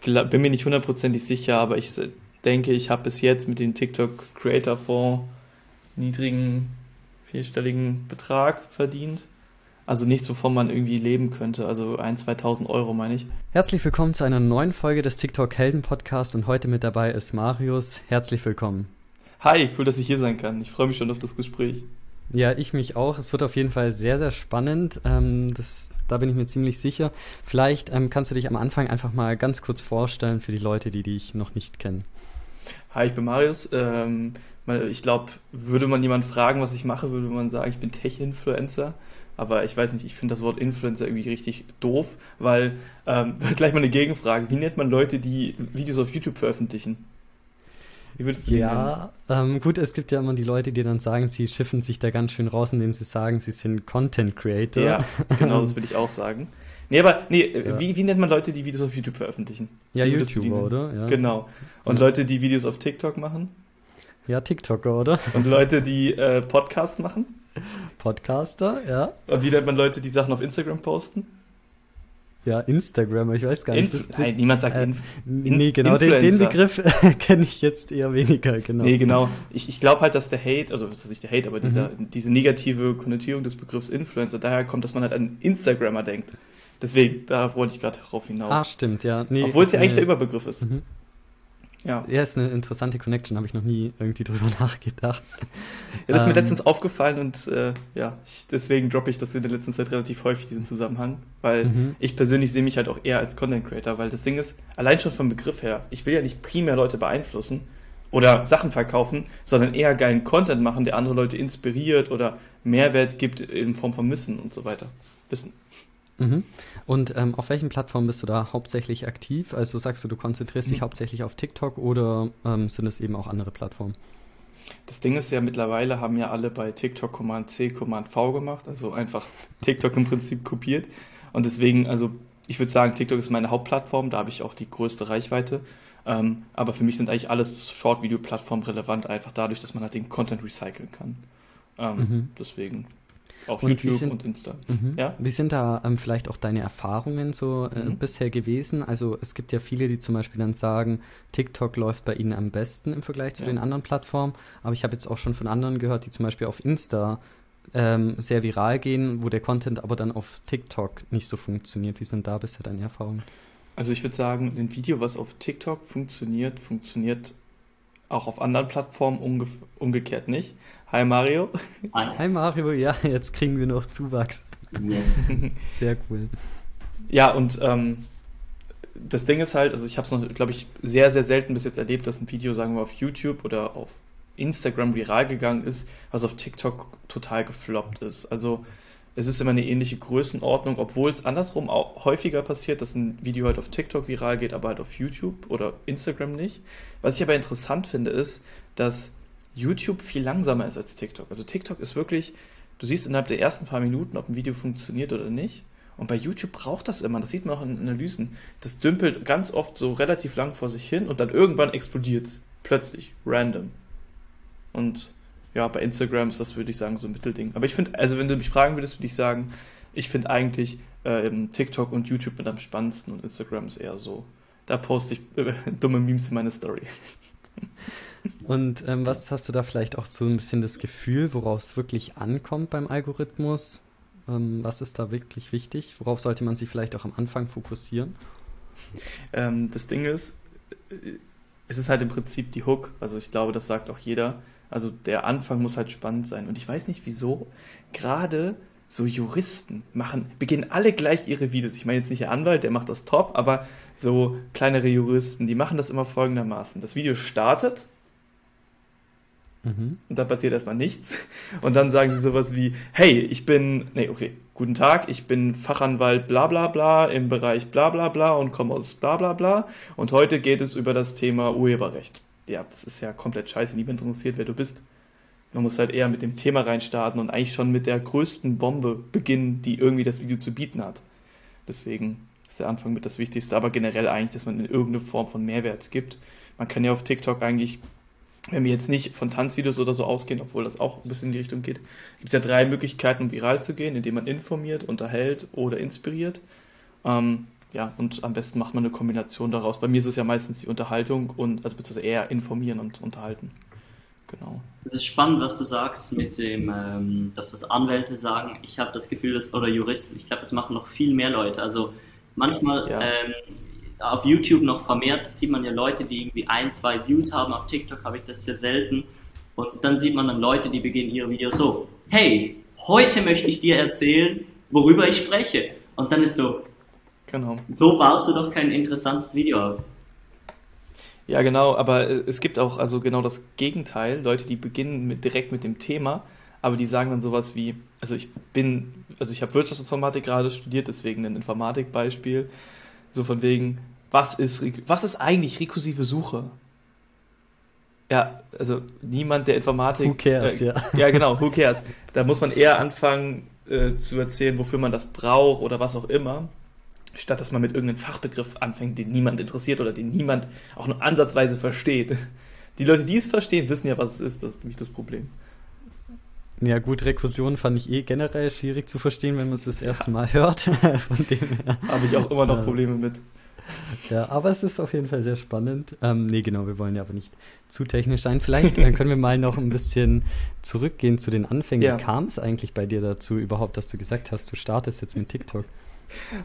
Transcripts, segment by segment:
glaub, bin mir nicht hundertprozentig sicher, aber ich denke, ich habe bis jetzt mit dem TikTok Creator Fonds niedrigen vierstelligen Betrag verdient. Also nichts, wovon man irgendwie leben könnte. Also 1.000, 2.000 Euro meine ich. Herzlich willkommen zu einer neuen Folge des TikTok Helden Podcast und heute mit dabei ist Marius. Herzlich willkommen. Hi, cool, dass ich hier sein kann. Ich freue mich schon auf das Gespräch. Ja, ich mich auch. Es wird auf jeden Fall sehr, sehr spannend. Ähm, das, da bin ich mir ziemlich sicher. Vielleicht ähm, kannst du dich am Anfang einfach mal ganz kurz vorstellen für die Leute, die dich noch nicht kennen. Hi, ich bin Marius. Ähm, ich glaube, würde man jemanden fragen, was ich mache, würde man sagen, ich bin Tech-Influencer. Aber ich weiß nicht, ich finde das Wort Influencer irgendwie richtig doof, weil ähm, gleich mal eine Gegenfrage. Wie nennt man Leute, die Videos auf YouTube veröffentlichen? Wie würdest du Ja, ähm, gut, es gibt ja immer die Leute, die dann sagen, sie schiffen sich da ganz schön raus, indem sie sagen, sie sind Content Creator. Ja, genau, das will ich auch sagen. Nee, aber nee, ja. wie, wie nennt man Leute, die Videos auf YouTube veröffentlichen? Ja, YouTuber, oder? Ja. Genau. Und ja. Leute, die Videos auf TikTok machen? Ja, TikToker, oder? Und Leute, die äh, Podcasts machen? Podcaster, ja. Und wie nennt man Leute, die Sachen auf Instagram posten? Ja, Instagram, ich weiß gar nicht. Inf Nein, niemand sagt äh, Inf Nee, genau, den, den, Begriff kenne ich jetzt eher weniger, genau. Nee, genau. Ich, ich glaube halt, dass der Hate, also das ist nicht der Hate, aber mhm. dieser, diese negative Konnotierung des Begriffs Influencer daher kommt, dass man halt an Instagrammer denkt. Deswegen, da wollte ich gerade darauf hinaus. Ah, stimmt, ja. Nee, Obwohl es ja eigentlich der Überbegriff ist. Mhm. Ja. Ja, ist eine interessante Connection, habe ich noch nie irgendwie drüber nachgedacht. Ja, das ist mir ähm, letztens aufgefallen und äh, ja, ich, deswegen droppe ich das in der letzten Zeit relativ häufig, diesen Zusammenhang, weil mhm. ich persönlich sehe mich halt auch eher als Content Creator, weil das Ding ist, allein schon vom Begriff her, ich will ja nicht primär Leute beeinflussen oder Sachen verkaufen, sondern eher geilen Content machen, der andere Leute inspiriert oder Mehrwert gibt in Form von Wissen und so weiter. Wissen. Mhm. Und ähm, auf welchen Plattformen bist du da hauptsächlich aktiv? Also sagst du, du konzentrierst mhm. dich hauptsächlich auf TikTok oder ähm, sind es eben auch andere Plattformen? Das Ding ist ja, mittlerweile haben ja alle bei TikTok Command C, Command V gemacht, also einfach TikTok im Prinzip kopiert. Und deswegen, also ich würde sagen, TikTok ist meine Hauptplattform, da habe ich auch die größte Reichweite. Ähm, aber für mich sind eigentlich alles Short-Video-Plattformen relevant, einfach dadurch, dass man halt den Content recyceln kann. Ähm, mhm. Deswegen auch und YouTube sind, und Insta. Mhm. Ja? Wie sind da ähm, vielleicht auch deine Erfahrungen so äh, mhm. bisher gewesen? Also es gibt ja viele, die zum Beispiel dann sagen, TikTok läuft bei ihnen am besten im Vergleich zu ja. den anderen Plattformen. Aber ich habe jetzt auch schon von anderen gehört, die zum Beispiel auf Insta ähm, sehr viral gehen, wo der Content aber dann auf TikTok nicht so funktioniert. Wie sind da bisher deine Erfahrungen? Also ich würde sagen, ein Video, was auf TikTok funktioniert, funktioniert auch auf anderen Plattformen umge umgekehrt nicht. Hi Mario. Hi. Hi Mario, ja, jetzt kriegen wir noch Zuwachs. Yes. Sehr cool. Ja, und ähm, das Ding ist halt, also ich habe es noch, glaube ich, sehr, sehr selten bis jetzt erlebt, dass ein Video, sagen wir, auf YouTube oder auf Instagram viral gegangen ist, was auf TikTok total gefloppt ist. Also es ist immer eine ähnliche Größenordnung, obwohl es andersrum auch häufiger passiert, dass ein Video halt auf TikTok viral geht, aber halt auf YouTube oder Instagram nicht. Was ich aber interessant finde, ist, dass YouTube viel langsamer ist als TikTok. Also TikTok ist wirklich, du siehst innerhalb der ersten paar Minuten, ob ein Video funktioniert oder nicht. Und bei YouTube braucht das immer, das sieht man auch in Analysen. Das dümpelt ganz oft so relativ lang vor sich hin und dann irgendwann explodiert es. Plötzlich, random. Und ja, bei Instagram ist das, würde ich sagen, so ein Mittelding. Aber ich finde, also wenn du mich fragen würdest, würde ich sagen, ich finde eigentlich äh, TikTok und YouTube mit am spannendsten und Instagram ist eher so. Da poste ich äh, dumme Memes in meine Story. Und ähm, was hast du da vielleicht auch so ein bisschen das Gefühl, worauf es wirklich ankommt beim Algorithmus? Ähm, was ist da wirklich wichtig? Worauf sollte man sich vielleicht auch am Anfang fokussieren? Ähm, das Ding ist, es ist halt im Prinzip die Hook. Also ich glaube, das sagt auch jeder. Also der Anfang muss halt spannend sein. Und ich weiß nicht wieso, gerade so Juristen machen, beginnen alle gleich ihre Videos. Ich meine jetzt nicht der Anwalt, der macht das top, aber so kleinere Juristen, die machen das immer folgendermaßen. Das Video startet mhm. und da passiert erstmal nichts. Und dann sagen sie sowas wie, hey, ich bin, nee, okay, guten Tag, ich bin Fachanwalt bla bla bla im Bereich bla bla bla und komme aus bla bla bla. Und heute geht es über das Thema Urheberrecht. Ja, das ist ja komplett scheiße, niemand interessiert, wer du bist. Man muss halt eher mit dem Thema reinstarten und eigentlich schon mit der größten Bombe beginnen, die irgendwie das Video zu bieten hat. Deswegen ist der Anfang mit das Wichtigste, aber generell eigentlich, dass man in irgendeine Form von Mehrwert gibt. Man kann ja auf TikTok eigentlich, wenn wir jetzt nicht von Tanzvideos oder so ausgehen, obwohl das auch ein bisschen in die Richtung geht, gibt es ja drei Möglichkeiten, um viral zu gehen, indem man informiert, unterhält oder inspiriert. Ähm, ja, und am besten macht man eine Kombination daraus. Bei mir ist es ja meistens die Unterhaltung und, also beziehungsweise eher informieren und unterhalten. Genau. Es ist spannend, was du sagst mit dem, ähm, dass das Anwälte sagen. Ich habe das Gefühl, dass, oder Juristen, ich glaube, das machen noch viel mehr Leute. Also manchmal ja. ähm, auf YouTube noch vermehrt sieht man ja Leute, die irgendwie ein, zwei Views haben. Auf TikTok habe ich das sehr selten. Und dann sieht man dann Leute, die beginnen ihre Videos so, hey, heute möchte ich dir erzählen, worüber ich spreche. Und dann ist so, genau. so baust du doch kein interessantes Video auf. Ja, genau, aber äh, es gibt auch also genau das Gegenteil, Leute, die beginnen mit, direkt mit dem Thema, aber die sagen dann sowas wie, also ich bin, also ich habe Wirtschaftsinformatik gerade studiert, deswegen ein Informatikbeispiel, so von wegen, was ist, was ist eigentlich rekursive Suche? Ja, also niemand der Informatik. Who cares, äh, ja. Ja, genau, who cares. Da muss man eher anfangen äh, zu erzählen, wofür man das braucht oder was auch immer statt dass man mit irgendeinem Fachbegriff anfängt, den niemand interessiert oder den niemand auch nur ansatzweise versteht. Die Leute, die es verstehen, wissen ja, was es ist. Das ist nämlich das Problem. Ja, gut, Rekursion fand ich eh generell schwierig zu verstehen, wenn man es das erste Mal hört. Von dem her. Habe ich auch immer noch Probleme mit. Ja, aber es ist auf jeden Fall sehr spannend. Ähm, nee, genau, wir wollen ja aber nicht zu technisch sein. Vielleicht äh, können wir mal noch ein bisschen zurückgehen zu den Anfängen. Ja. Wie kam es eigentlich bei dir dazu überhaupt, dass du gesagt hast, du startest jetzt mit TikTok?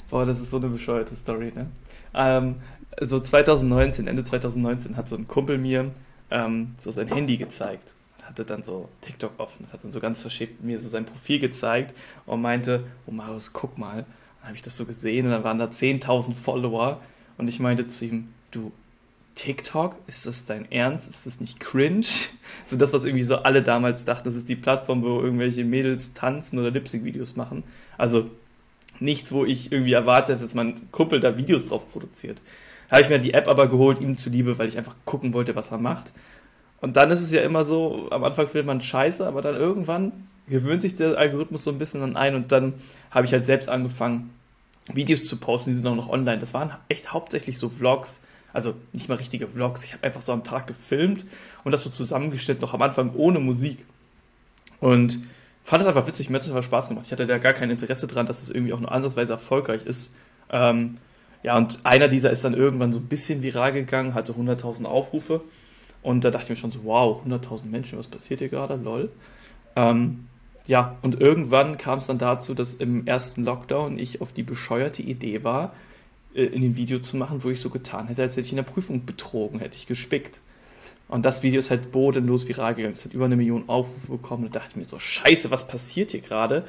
Boah, das ist so eine bescheuerte Story, ne? Ähm, so 2019, Ende 2019 hat so ein Kumpel mir ähm, so sein Handy gezeigt. Hatte dann so TikTok offen, hat dann so ganz verschämt mir so sein Profil gezeigt und meinte, oh Marius, guck mal. Dann habe ich das so gesehen und dann waren da 10.000 Follower und ich meinte zu ihm, du, TikTok, ist das dein Ernst? Ist das nicht cringe? So das, was irgendwie so alle damals dachten, das ist die Plattform, wo irgendwelche Mädels tanzen oder Lip-Sync-Videos machen. Also nichts, wo ich irgendwie erwarte, dass mein Kumpel da Videos drauf produziert. Da habe ich mir die App aber geholt, ihm zuliebe, weil ich einfach gucken wollte, was er macht. Und dann ist es ja immer so, am Anfang findet man Scheiße, aber dann irgendwann gewöhnt sich der Algorithmus so ein bisschen dann ein und dann habe ich halt selbst angefangen, Videos zu posten, die sind auch noch online. Das waren echt hauptsächlich so Vlogs, also nicht mal richtige Vlogs. Ich habe einfach so am Tag gefilmt und das so zusammengeschnitten, noch am Anfang ohne Musik. Und fand es einfach witzig, mir hat es einfach Spaß gemacht. Ich hatte da gar kein Interesse dran, dass es irgendwie auch nur ansatzweise erfolgreich ist. Ähm, ja, und einer dieser ist dann irgendwann so ein bisschen viral gegangen, hatte 100.000 Aufrufe. Und da dachte ich mir schon so, wow, 100.000 Menschen, was passiert hier gerade? Lol. Ähm, ja, und irgendwann kam es dann dazu, dass im ersten Lockdown ich auf die bescheuerte Idee war, äh, in dem Video zu machen, wo ich so getan hätte, als hätte ich in der Prüfung betrogen, hätte ich gespickt. Und das Video ist halt bodenlos viral gegangen. Es hat über eine Million Aufrufe bekommen. Da dachte ich mir so, scheiße, was passiert hier gerade?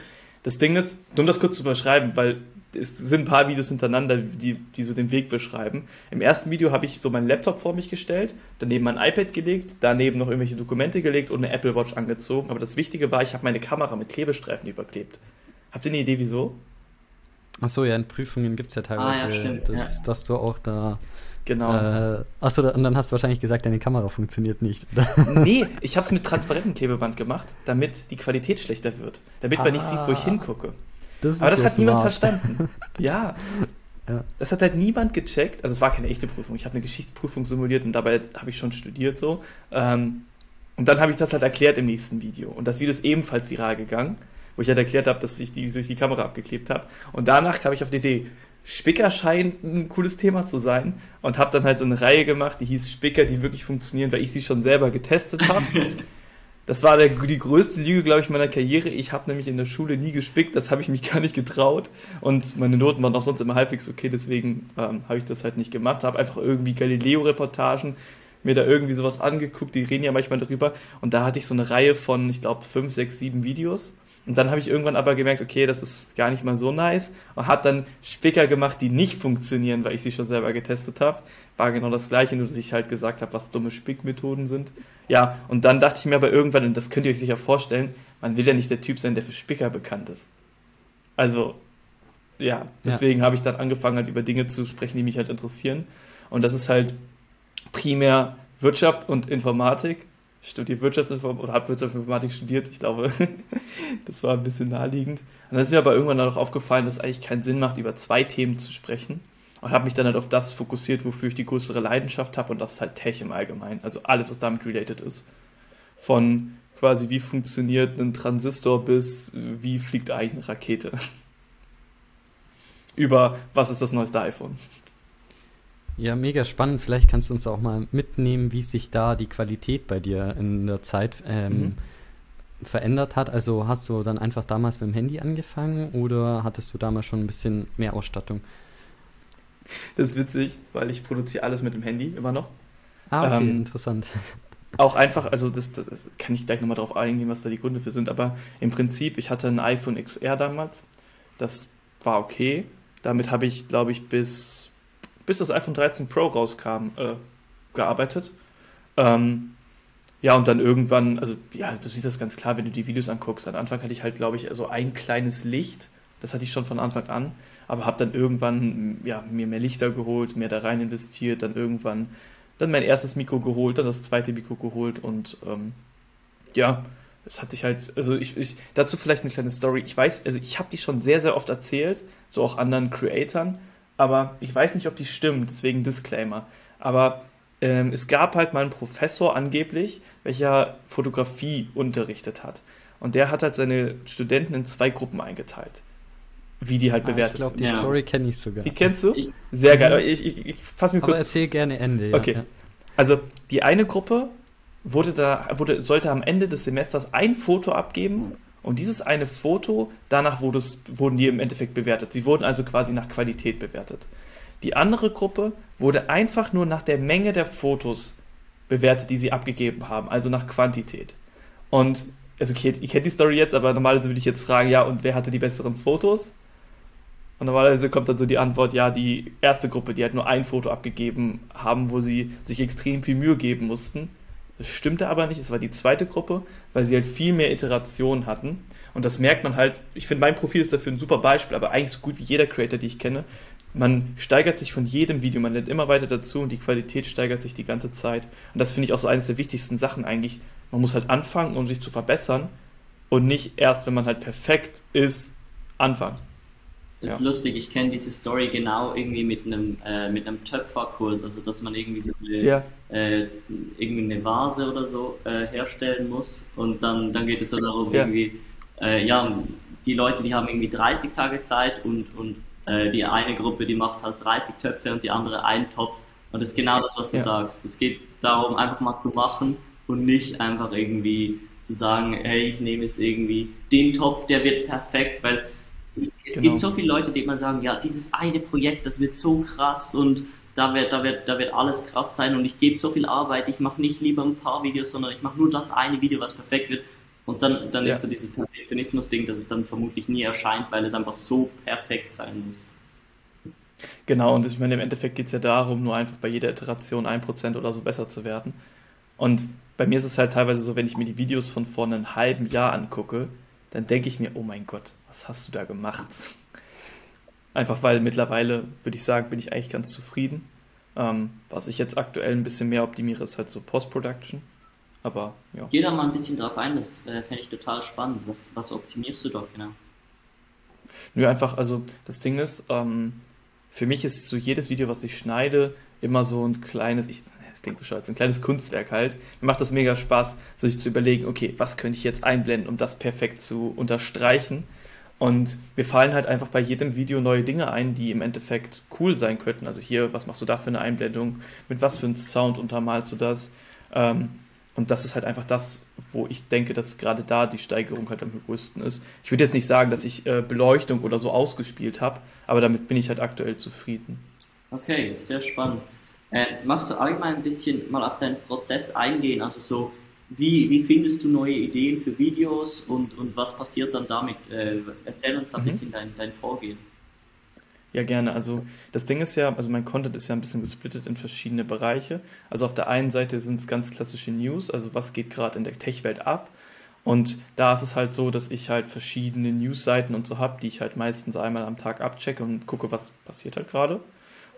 Das Ding ist, um das kurz zu beschreiben, weil es sind ein paar Videos hintereinander, die, die so den Weg beschreiben. Im ersten Video habe ich so meinen Laptop vor mich gestellt, daneben mein iPad gelegt, daneben noch irgendwelche Dokumente gelegt und eine Apple Watch angezogen. Aber das Wichtige war, ich habe meine Kamera mit Klebestreifen überklebt. Habt ihr eine Idee, wieso? Achso, ja, in Prüfungen gibt es ja teilweise, ah, ja, stimmt, dass, ja. dass du auch da Genau. Äh, achso, und dann hast du wahrscheinlich gesagt, deine Kamera funktioniert nicht. nee, ich habe es mit transparentem Klebeband gemacht, damit die Qualität schlechter wird. Damit man ah, nicht sieht, wo ich ah. hingucke. Das Aber das hat smart. niemand verstanden. ja. ja. Das hat halt niemand gecheckt. Also es war keine echte Prüfung. Ich habe eine Geschichtsprüfung simuliert und dabei habe ich schon studiert so. Ähm, und dann habe ich das halt erklärt im nächsten Video. Und das Video ist ebenfalls viral gegangen, wo ich halt erklärt habe, dass ich die, die Kamera abgeklebt habe. Und danach kam ich auf die Idee, Spicker scheint ein cooles Thema zu sein und habe dann halt so eine Reihe gemacht, die hieß Spicker, die wirklich funktionieren, weil ich sie schon selber getestet habe. Das war der, die größte Lüge, glaube ich, meiner Karriere. Ich habe nämlich in der Schule nie gespickt, das habe ich mich gar nicht getraut. Und meine Noten waren auch sonst immer halbwegs okay, deswegen ähm, habe ich das halt nicht gemacht. Habe einfach irgendwie Galileo-Reportagen mir da irgendwie sowas angeguckt, die reden ja manchmal darüber. Und da hatte ich so eine Reihe von, ich glaube, fünf, sechs, sieben Videos. Und dann habe ich irgendwann aber gemerkt, okay, das ist gar nicht mal so nice und habe dann Spicker gemacht, die nicht funktionieren, weil ich sie schon selber getestet habe. War genau das gleiche, nur dass ich halt gesagt habe, was dumme Spickmethoden sind. Ja, und dann dachte ich mir aber irgendwann, und das könnt ihr euch sicher vorstellen, man will ja nicht der Typ sein, der für Spicker bekannt ist. Also, ja, deswegen ja. habe ich dann angefangen, halt über Dinge zu sprechen, die mich halt interessieren. Und das ist halt primär Wirtschaft und Informatik studiere Wirtschaftsinformatik oder habe Wirtschaftsinformatik studiert. Ich glaube, das war ein bisschen naheliegend. Und dann ist mir aber irgendwann auch aufgefallen, dass es eigentlich keinen Sinn macht, über zwei Themen zu sprechen. Und habe mich dann halt auf das fokussiert, wofür ich die größere Leidenschaft habe. Und das ist halt Tech im Allgemeinen. Also alles, was damit related ist. Von quasi, wie funktioniert ein Transistor bis, wie fliegt eigentlich eine Rakete. über was ist das neueste iPhone. Ja, mega spannend. Vielleicht kannst du uns auch mal mitnehmen, wie sich da die Qualität bei dir in der Zeit ähm, mhm. verändert hat. Also hast du dann einfach damals mit dem Handy angefangen oder hattest du damals schon ein bisschen mehr Ausstattung? Das ist witzig, weil ich produziere alles mit dem Handy immer noch. Ah, okay, ähm, interessant. Auch einfach, also das, das kann ich gleich nochmal drauf eingehen, was da die Gründe für sind, aber im Prinzip, ich hatte ein iPhone XR damals, das war okay. Damit habe ich, glaube ich, bis, bis das iPhone 13 Pro rauskam, äh, gearbeitet. Ähm, ja, und dann irgendwann, also ja, du siehst das ganz klar, wenn du die Videos anguckst. Am Anfang hatte ich halt, glaube ich, so ein kleines Licht. Das hatte ich schon von Anfang an aber habe dann irgendwann ja, mir mehr Lichter geholt, mehr da rein investiert, dann irgendwann dann mein erstes Mikro geholt, dann das zweite Mikro geholt und ähm, ja, es hat sich halt, also ich, ich, dazu vielleicht eine kleine Story. Ich weiß, also ich habe die schon sehr, sehr oft erzählt, so auch anderen Creatoren, aber ich weiß nicht, ob die stimmt, deswegen Disclaimer. Aber ähm, es gab halt mal einen Professor angeblich, welcher Fotografie unterrichtet hat. Und der hat halt seine Studenten in zwei Gruppen eingeteilt wie die halt ah, bewertet Ich glaube, die ja. Story kenne ich sogar. Die kennst du? Sehr geil. Ich, ich, ich fasse mir kurz. Aber erzähl gerne Ende. Ja. Okay. Also die eine Gruppe wurde da, wurde, sollte am Ende des Semesters ein Foto abgeben und dieses eine Foto, danach wurde es, wurden die im Endeffekt bewertet. Sie wurden also quasi nach Qualität bewertet. Die andere Gruppe wurde einfach nur nach der Menge der Fotos bewertet, die sie abgegeben haben, also nach Quantität. Und also okay, ihr kennt die Story jetzt, aber normalerweise würde ich jetzt fragen, ja, und wer hatte die besseren Fotos? Und normalerweise kommt dann so die Antwort, ja, die erste Gruppe, die halt nur ein Foto abgegeben haben, wo sie sich extrem viel Mühe geben mussten. Das stimmte aber nicht, es war die zweite Gruppe, weil sie halt viel mehr Iterationen hatten. Und das merkt man halt, ich finde, mein Profil ist dafür ein super Beispiel, aber eigentlich so gut wie jeder Creator, den ich kenne. Man steigert sich von jedem Video, man lernt immer weiter dazu und die Qualität steigert sich die ganze Zeit. Und das finde ich auch so eines der wichtigsten Sachen eigentlich. Man muss halt anfangen, um sich zu verbessern und nicht erst, wenn man halt perfekt ist, anfangen. Das ja. ist lustig, ich kenne diese Story genau irgendwie mit einem, äh, mit einem Töpferkurs, also dass man irgendwie so eine, ja. äh, irgendwie eine Vase oder so äh, herstellen muss und dann, dann geht es so darum, ja. irgendwie, äh, ja, die Leute, die haben irgendwie 30 Tage Zeit und, und äh, die eine Gruppe, die macht halt 30 Töpfe und die andere einen Topf und das ist genau das, was du sagst. Es geht darum, einfach mal zu machen und nicht einfach irgendwie zu sagen, hey, ich nehme jetzt irgendwie den Topf, der wird perfekt, weil es genau. gibt so viele Leute, die immer sagen, ja, dieses eine Projekt, das wird so krass und da wird, da wird, da wird alles krass sein und ich gebe so viel Arbeit, ich mache nicht lieber ein paar Videos, sondern ich mache nur das eine Video, was perfekt wird. Und dann, dann ja. ist so dieses Perfektionismus-Ding, dass es dann vermutlich nie erscheint, weil es einfach so perfekt sein muss. Genau, und ich meine, im Endeffekt geht es ja darum, nur einfach bei jeder Iteration ein Prozent oder so besser zu werden. Und bei mir ist es halt teilweise so, wenn ich mir die Videos von vor einem halben Jahr angucke, dann denke ich mir, oh mein Gott, was hast du da gemacht? Einfach weil mittlerweile, würde ich sagen, bin ich eigentlich ganz zufrieden. Ähm, was ich jetzt aktuell ein bisschen mehr optimiere, ist halt so Post-Production. Aber ja. Geh da mal ein bisschen drauf ein, das äh, fände ich total spannend. Was, was optimierst du doch genau? Nö, einfach, also das Ding ist, ähm, für mich ist so jedes Video, was ich schneide, immer so ein kleines, ich, klingt bescheuert, so ein kleines Kunstwerk halt. Mir macht das mega Spaß, sich zu überlegen, okay, was könnte ich jetzt einblenden, um das perfekt zu unterstreichen. Und mir fallen halt einfach bei jedem Video neue Dinge ein, die im Endeffekt cool sein könnten. Also hier, was machst du da für eine Einblendung? Mit was für einem Sound untermalst du das? Ähm, und das ist halt einfach das, wo ich denke, dass gerade da die Steigerung halt am größten ist. Ich würde jetzt nicht sagen, dass ich äh, Beleuchtung oder so ausgespielt habe, aber damit bin ich halt aktuell zufrieden. Okay, sehr spannend. Äh, magst du allgemein ein bisschen mal auf deinen Prozess eingehen? Also so, wie, wie findest du neue Ideen für Videos und, und was passiert dann damit? Äh, erzähl uns ein mhm. bisschen dein, dein Vorgehen. Ja, gerne. Also das Ding ist ja, also mein Content ist ja ein bisschen gesplittet in verschiedene Bereiche. Also auf der einen Seite sind es ganz klassische News, also was geht gerade in der Tech-Welt ab. Und da ist es halt so, dass ich halt verschiedene News-Seiten und so habe, die ich halt meistens einmal am Tag abchecke und gucke, was passiert halt gerade.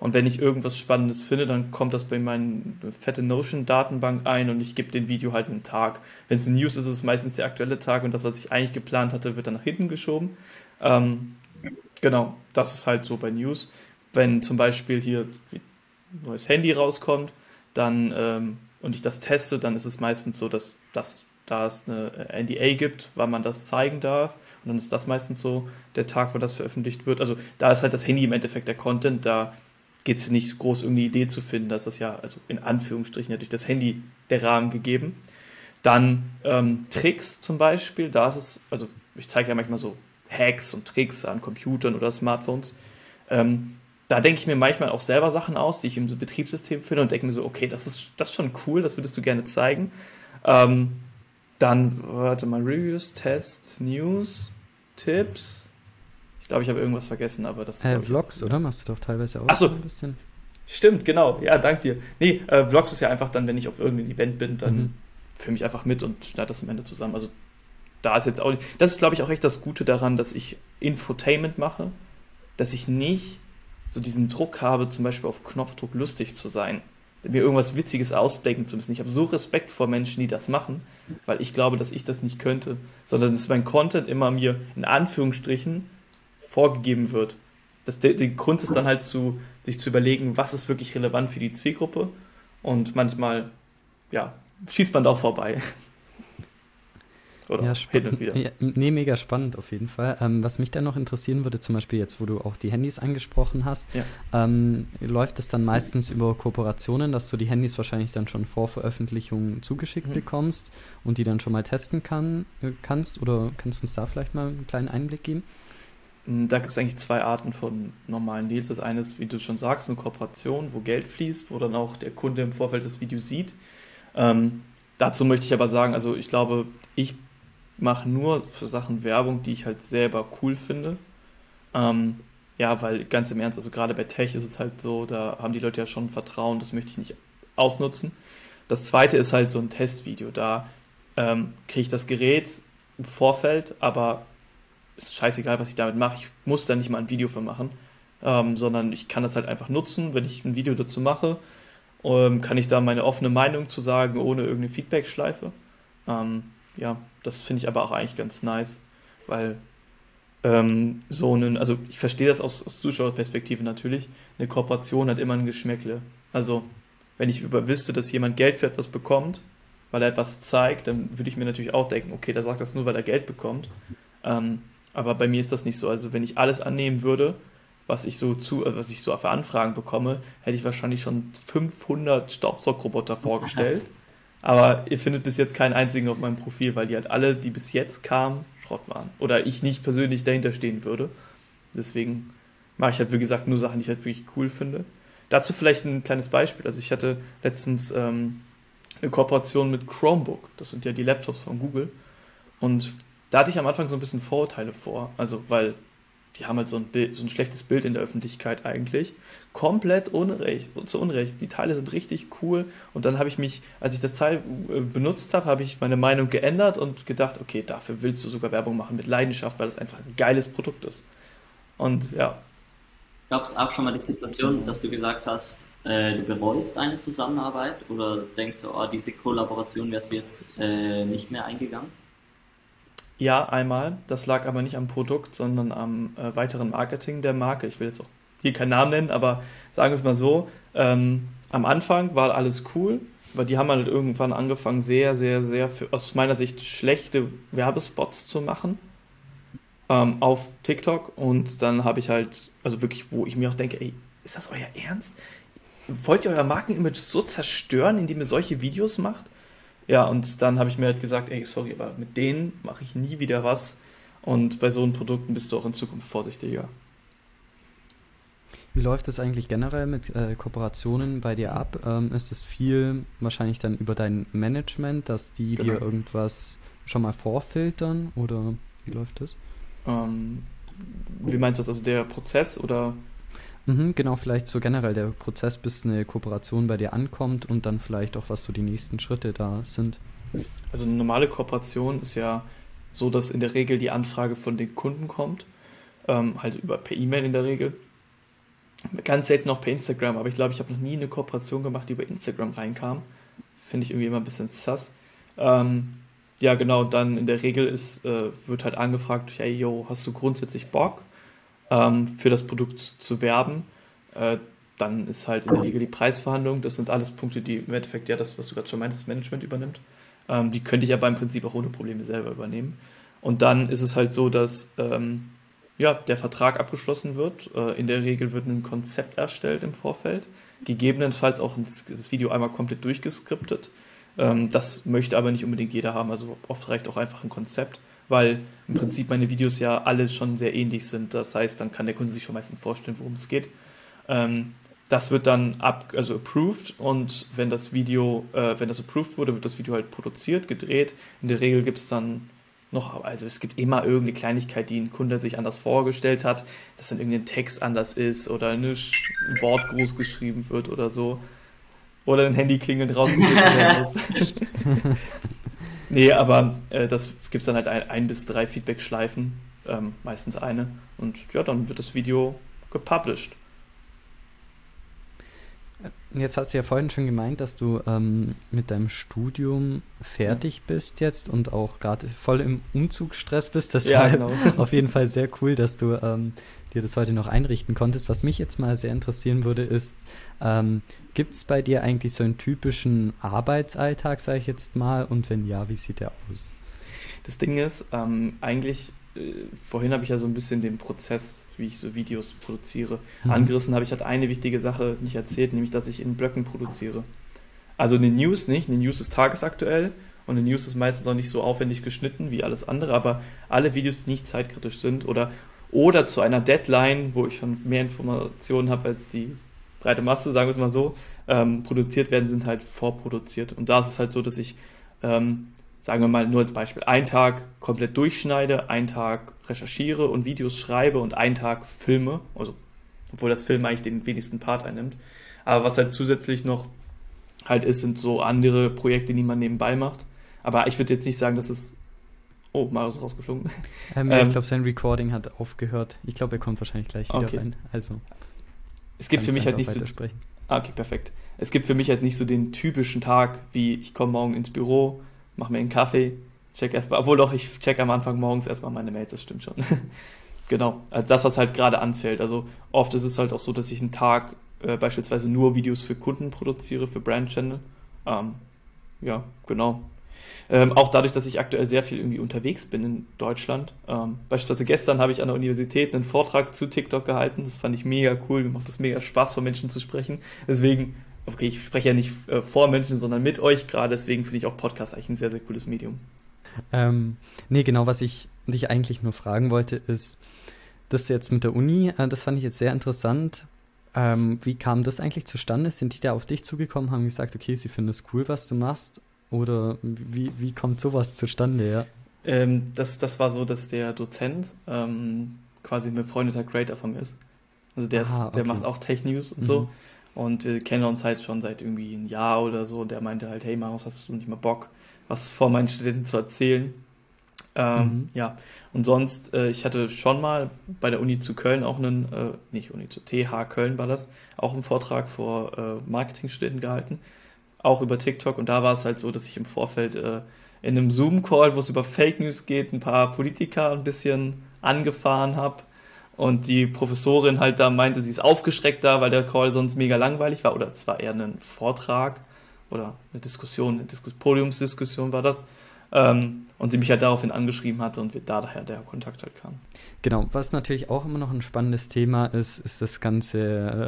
Und wenn ich irgendwas Spannendes finde, dann kommt das bei meiner fette Notion-Datenbank ein und ich gebe dem Video halt einen Tag. Wenn es News ist, ist es meistens der aktuelle Tag und das, was ich eigentlich geplant hatte, wird dann nach hinten geschoben. Ähm, genau, das ist halt so bei News. Wenn zum Beispiel hier ein neues Handy rauskommt, dann ähm, und ich das teste, dann ist es meistens so, dass das da es eine NDA gibt, wann man das zeigen darf. Und dann ist das meistens so der Tag, wo das veröffentlicht wird. Also da ist halt das Handy im Endeffekt der Content, da geht es nicht groß, irgendeine Idee zu finden. Da ist das ja, also in Anführungsstrichen, ja durch das Handy der Rahmen gegeben. Dann ähm, Tricks zum Beispiel, da ist es, also ich zeige ja manchmal so Hacks und Tricks an Computern oder Smartphones. Ähm, da denke ich mir manchmal auch selber Sachen aus, die ich im Betriebssystem finde und denke mir so, okay, das ist, das ist schon cool, das würdest du gerne zeigen. Ähm, dann, warte mal, Reviews, Tests, News, Tipps. Ich glaube, ich habe irgendwas vergessen, aber das äh, Vlogs, oder? Machst du doch teilweise auch Ach so. ein bisschen. Stimmt, genau. Ja, dank dir. Nee, äh, Vlogs ist ja einfach dann, wenn ich auf irgendeinem Event bin, dann mhm. filme ich einfach mit und schneide das am Ende zusammen. Also da ist jetzt auch. Das ist, glaube ich, auch echt das Gute daran, dass ich Infotainment mache, dass ich nicht so diesen Druck habe, zum Beispiel auf Knopfdruck lustig zu sein, mir irgendwas Witziges ausdenken zu müssen. Ich habe so Respekt vor Menschen, die das machen, weil ich glaube, dass ich das nicht könnte, sondern dass mein Content immer mir in Anführungsstrichen vorgegeben wird. Das, die, die Kunst ist dann halt zu, sich zu überlegen, was ist wirklich relevant für die Zielgruppe und manchmal, ja, schießt man da auch vorbei. Oder ja, hin und wieder. Ja, nee, mega spannend auf jeden Fall. Ähm, was mich dann noch interessieren würde, zum Beispiel jetzt, wo du auch die Handys angesprochen hast, ja. ähm, läuft es dann meistens über Kooperationen, dass du die Handys wahrscheinlich dann schon vor Veröffentlichung zugeschickt mhm. bekommst und die dann schon mal testen kann, äh, kannst? Oder kannst du uns da vielleicht mal einen kleinen Einblick geben? Mm, da gibt es eigentlich zwei Arten von normalen Deals. Das eine ist, wie du schon sagst, eine Kooperation, wo Geld fließt, wo dann auch der Kunde im Vorfeld das Video sieht. Ähm, dazu möchte ich aber sagen, also ich glaube, ich mache nur für Sachen Werbung, die ich halt selber cool finde. Ähm, ja, weil ganz im Ernst, also gerade bei Tech ist es halt so, da haben die Leute ja schon Vertrauen, das möchte ich nicht ausnutzen. Das zweite ist halt so ein Testvideo. Da ähm, kriege ich das Gerät im Vorfeld, aber ist scheißegal, was ich damit mache. Ich muss da nicht mal ein Video für machen, ähm, sondern ich kann das halt einfach nutzen, wenn ich ein Video dazu mache. Ähm, kann ich da meine offene Meinung zu sagen, ohne irgendeine Feedback-Schleife. Ähm, ja, das finde ich aber auch eigentlich ganz nice, weil ähm, so einen, also ich verstehe das aus, aus Zuschauerperspektive natürlich, eine Kooperation hat immer ein Geschmäckle. Also, wenn ich über wüsste, dass jemand Geld für etwas bekommt, weil er etwas zeigt, dann würde ich mir natürlich auch denken, okay, der sagt das nur, weil er Geld bekommt. Ähm, aber bei mir ist das nicht so. Also, wenn ich alles annehmen würde, was ich so zu, äh, was ich so für Anfragen bekomme, hätte ich wahrscheinlich schon 500 Staubsaugroboter vorgestellt. Aber ihr findet bis jetzt keinen einzigen auf meinem Profil, weil die halt alle, die bis jetzt kamen, Schrott waren. Oder ich nicht persönlich dahinter stehen würde. Deswegen mache ich halt, wie gesagt, nur Sachen, die ich halt wirklich cool finde. Dazu vielleicht ein kleines Beispiel. Also ich hatte letztens ähm, eine Kooperation mit Chromebook. Das sind ja die Laptops von Google. Und da hatte ich am Anfang so ein bisschen Vorurteile vor. Also, weil die haben halt so ein, Bild, so ein schlechtes Bild in der Öffentlichkeit eigentlich. Komplett unrecht, zu Unrecht. Die Teile sind richtig cool. Und dann habe ich mich, als ich das Teil äh, benutzt habe, habe ich meine Meinung geändert und gedacht, okay, dafür willst du sogar Werbung machen mit Leidenschaft, weil das einfach ein geiles Produkt ist. Und ja. Gab es auch schon mal die Situation, dass du gesagt hast, äh, du bereust eine Zusammenarbeit oder denkst du, oh, diese Kollaboration wärst du jetzt äh, nicht mehr eingegangen? Ja, einmal. Das lag aber nicht am Produkt, sondern am äh, weiteren Marketing der Marke. Ich will jetzt auch hier keinen Namen nennen, aber sagen wir es mal so. Ähm, am Anfang war alles cool, weil die haben halt irgendwann angefangen, sehr, sehr, sehr, für, aus meiner Sicht schlechte Werbespots zu machen ähm, auf TikTok. Und dann habe ich halt, also wirklich, wo ich mir auch denke, ey, ist das euer Ernst? Wollt ihr euer Markenimage so zerstören, indem ihr solche Videos macht? Ja, und dann habe ich mir halt gesagt, ey, sorry, aber mit denen mache ich nie wieder was. Und bei so einen Produkten bist du auch in Zukunft vorsichtiger. Wie läuft es eigentlich generell mit äh, Kooperationen bei dir ab? Ähm, ist es viel wahrscheinlich dann über dein Management, dass die genau. dir irgendwas schon mal vorfiltern oder wie läuft das? Ähm, wie meinst du das? Also der Prozess oder Mhm, genau, vielleicht so generell der Prozess, bis eine Kooperation bei dir ankommt und dann vielleicht auch, was so die nächsten Schritte da sind. Also eine normale Kooperation ist ja so, dass in der Regel die Anfrage von den Kunden kommt, ähm, halt über per E-Mail in der Regel. Ganz selten auch per Instagram, aber ich glaube, ich habe noch nie eine Kooperation gemacht, die über Instagram reinkam. Finde ich irgendwie immer ein bisschen sass. Ähm, ja, genau, dann in der Regel ist, äh, wird halt angefragt, hey, yo, hast du grundsätzlich Bock? Ähm, für das Produkt zu werben. Äh, dann ist halt in der Regel die Preisverhandlung, das sind alles Punkte, die im Endeffekt ja das, was du gerade schon meintest, das Management übernimmt. Ähm, die könnte ich aber im Prinzip auch ohne Probleme selber übernehmen. Und dann ist es halt so, dass ähm, ja, der Vertrag abgeschlossen wird. Äh, in der Regel wird ein Konzept erstellt im Vorfeld. Gegebenenfalls auch das Video einmal komplett durchgeskriptet. Ähm, das möchte aber nicht unbedingt jeder haben. Also oft reicht auch einfach ein Konzept, weil im Prinzip meine Videos ja alle schon sehr ähnlich sind. Das heißt, dann kann der Kunde sich schon meistens vorstellen, worum es geht. Ähm, das wird dann ab, also approved und wenn das Video, äh, wenn das approved wurde, wird das Video halt produziert, gedreht. In der Regel gibt es dann noch, also es gibt immer irgendeine Kleinigkeit, die ein Kunde sich anders vorgestellt hat, dass dann irgendein Text anders ist oder ein Wort groß geschrieben wird oder so. Oder ein Handy klingelt rausgeschnitten muss. nee, aber äh, das gibt es dann halt ein, ein, bis drei Feedback-Schleifen, ähm, meistens eine. Und ja, dann wird das Video gepublished. Jetzt hast du ja vorhin schon gemeint, dass du ähm, mit deinem Studium fertig bist jetzt und auch gerade voll im Umzugsstress bist. Das ja, genau. auf jeden Fall sehr cool, dass du ähm, dir das heute noch einrichten konntest. Was mich jetzt mal sehr interessieren würde, ist, ähm, gibt es bei dir eigentlich so einen typischen Arbeitsalltag, sage ich jetzt mal? Und wenn ja, wie sieht der aus? Das Ding ist, ähm, eigentlich äh, vorhin habe ich ja so ein bisschen den Prozess, wie ich so Videos produziere, mhm. angerissen. Habe ich halt eine wichtige Sache nicht erzählt, nämlich, dass ich in Blöcken produziere. Also eine News nicht, eine News ist tagesaktuell und eine News ist meistens auch nicht so aufwendig geschnitten wie alles andere, aber alle Videos, die nicht zeitkritisch sind oder, oder zu einer Deadline, wo ich schon mehr Informationen habe als die breite Masse, sagen wir es mal so, ähm, produziert werden, sind halt vorproduziert. Und da ist es halt so, dass ich ähm, sagen wir mal nur als Beispiel, einen Tag komplett durchschneide, einen Tag recherchiere und Videos schreibe und einen Tag filme, also obwohl das Film eigentlich den wenigsten Part einnimmt. Aber was halt zusätzlich noch halt ist, sind so andere Projekte, die man nebenbei macht. Aber ich würde jetzt nicht sagen, dass es. Oh, Marius ist rausgeflogen. Ähm, ähm, ich glaube, sein Recording hat aufgehört. Ich glaube, er kommt wahrscheinlich gleich wieder okay. rein. Also. Es gibt für mich halt nicht so. Ah, okay, perfekt. Es gibt für mich halt nicht so den typischen Tag, wie ich komme morgen ins Büro, mache mir einen Kaffee, check erstmal, obwohl doch, ich check am Anfang morgens erstmal meine Mails, das stimmt schon. genau, als das, was halt gerade anfällt. Also oft ist es halt auch so, dass ich einen Tag äh, beispielsweise nur Videos für Kunden produziere, für Brand Channel. Ähm, ja, genau. Ähm, auch dadurch, dass ich aktuell sehr viel irgendwie unterwegs bin in Deutschland. Ähm, beispielsweise gestern habe ich an der Universität einen Vortrag zu TikTok gehalten. Das fand ich mega cool. Mir macht es mega Spaß, vor Menschen zu sprechen. Deswegen okay, ich spreche ja nicht äh, vor Menschen, sondern mit euch gerade, deswegen finde ich auch Podcast eigentlich ein sehr, sehr cooles Medium. Ähm, nee, genau, was ich dich eigentlich nur fragen wollte, ist, das jetzt mit der Uni, äh, das fand ich jetzt sehr interessant. Ähm, wie kam das eigentlich zustande? Sind die da auf dich zugekommen, haben gesagt, okay, sie finden es cool, was du machst? Oder wie, wie kommt sowas zustande, ja? Ähm, das, das war so, dass der Dozent ähm, quasi ein befreundeter Creator von mir ist. Also der, ist, der macht auch Tech-News und mhm. so. Und wir kennen uns halt schon seit irgendwie ein Jahr oder so. Und der meinte halt, hey Marius, hast du nicht mal Bock, was vor meinen Studenten zu erzählen? Ähm, mhm. Ja, und sonst, äh, ich hatte schon mal bei der Uni zu Köln auch einen, äh, nicht Uni zu TH Köln war das, auch einen Vortrag vor äh, Marketingstudenten gehalten, auch über TikTok. Und da war es halt so, dass ich im Vorfeld äh, in einem Zoom-Call, wo es über Fake News geht, ein paar Politiker ein bisschen angefahren habe und die Professorin halt da meinte, sie ist aufgeschreckt da, weil der Call sonst mega langweilig war. Oder es war eher ein Vortrag oder eine Diskussion, eine Diskus Podiumsdiskussion war das. Ähm, und sie mich halt daraufhin angeschrieben hatte und da daher der Kontakt halt kam. Genau, was natürlich auch immer noch ein spannendes Thema ist, ist das ganze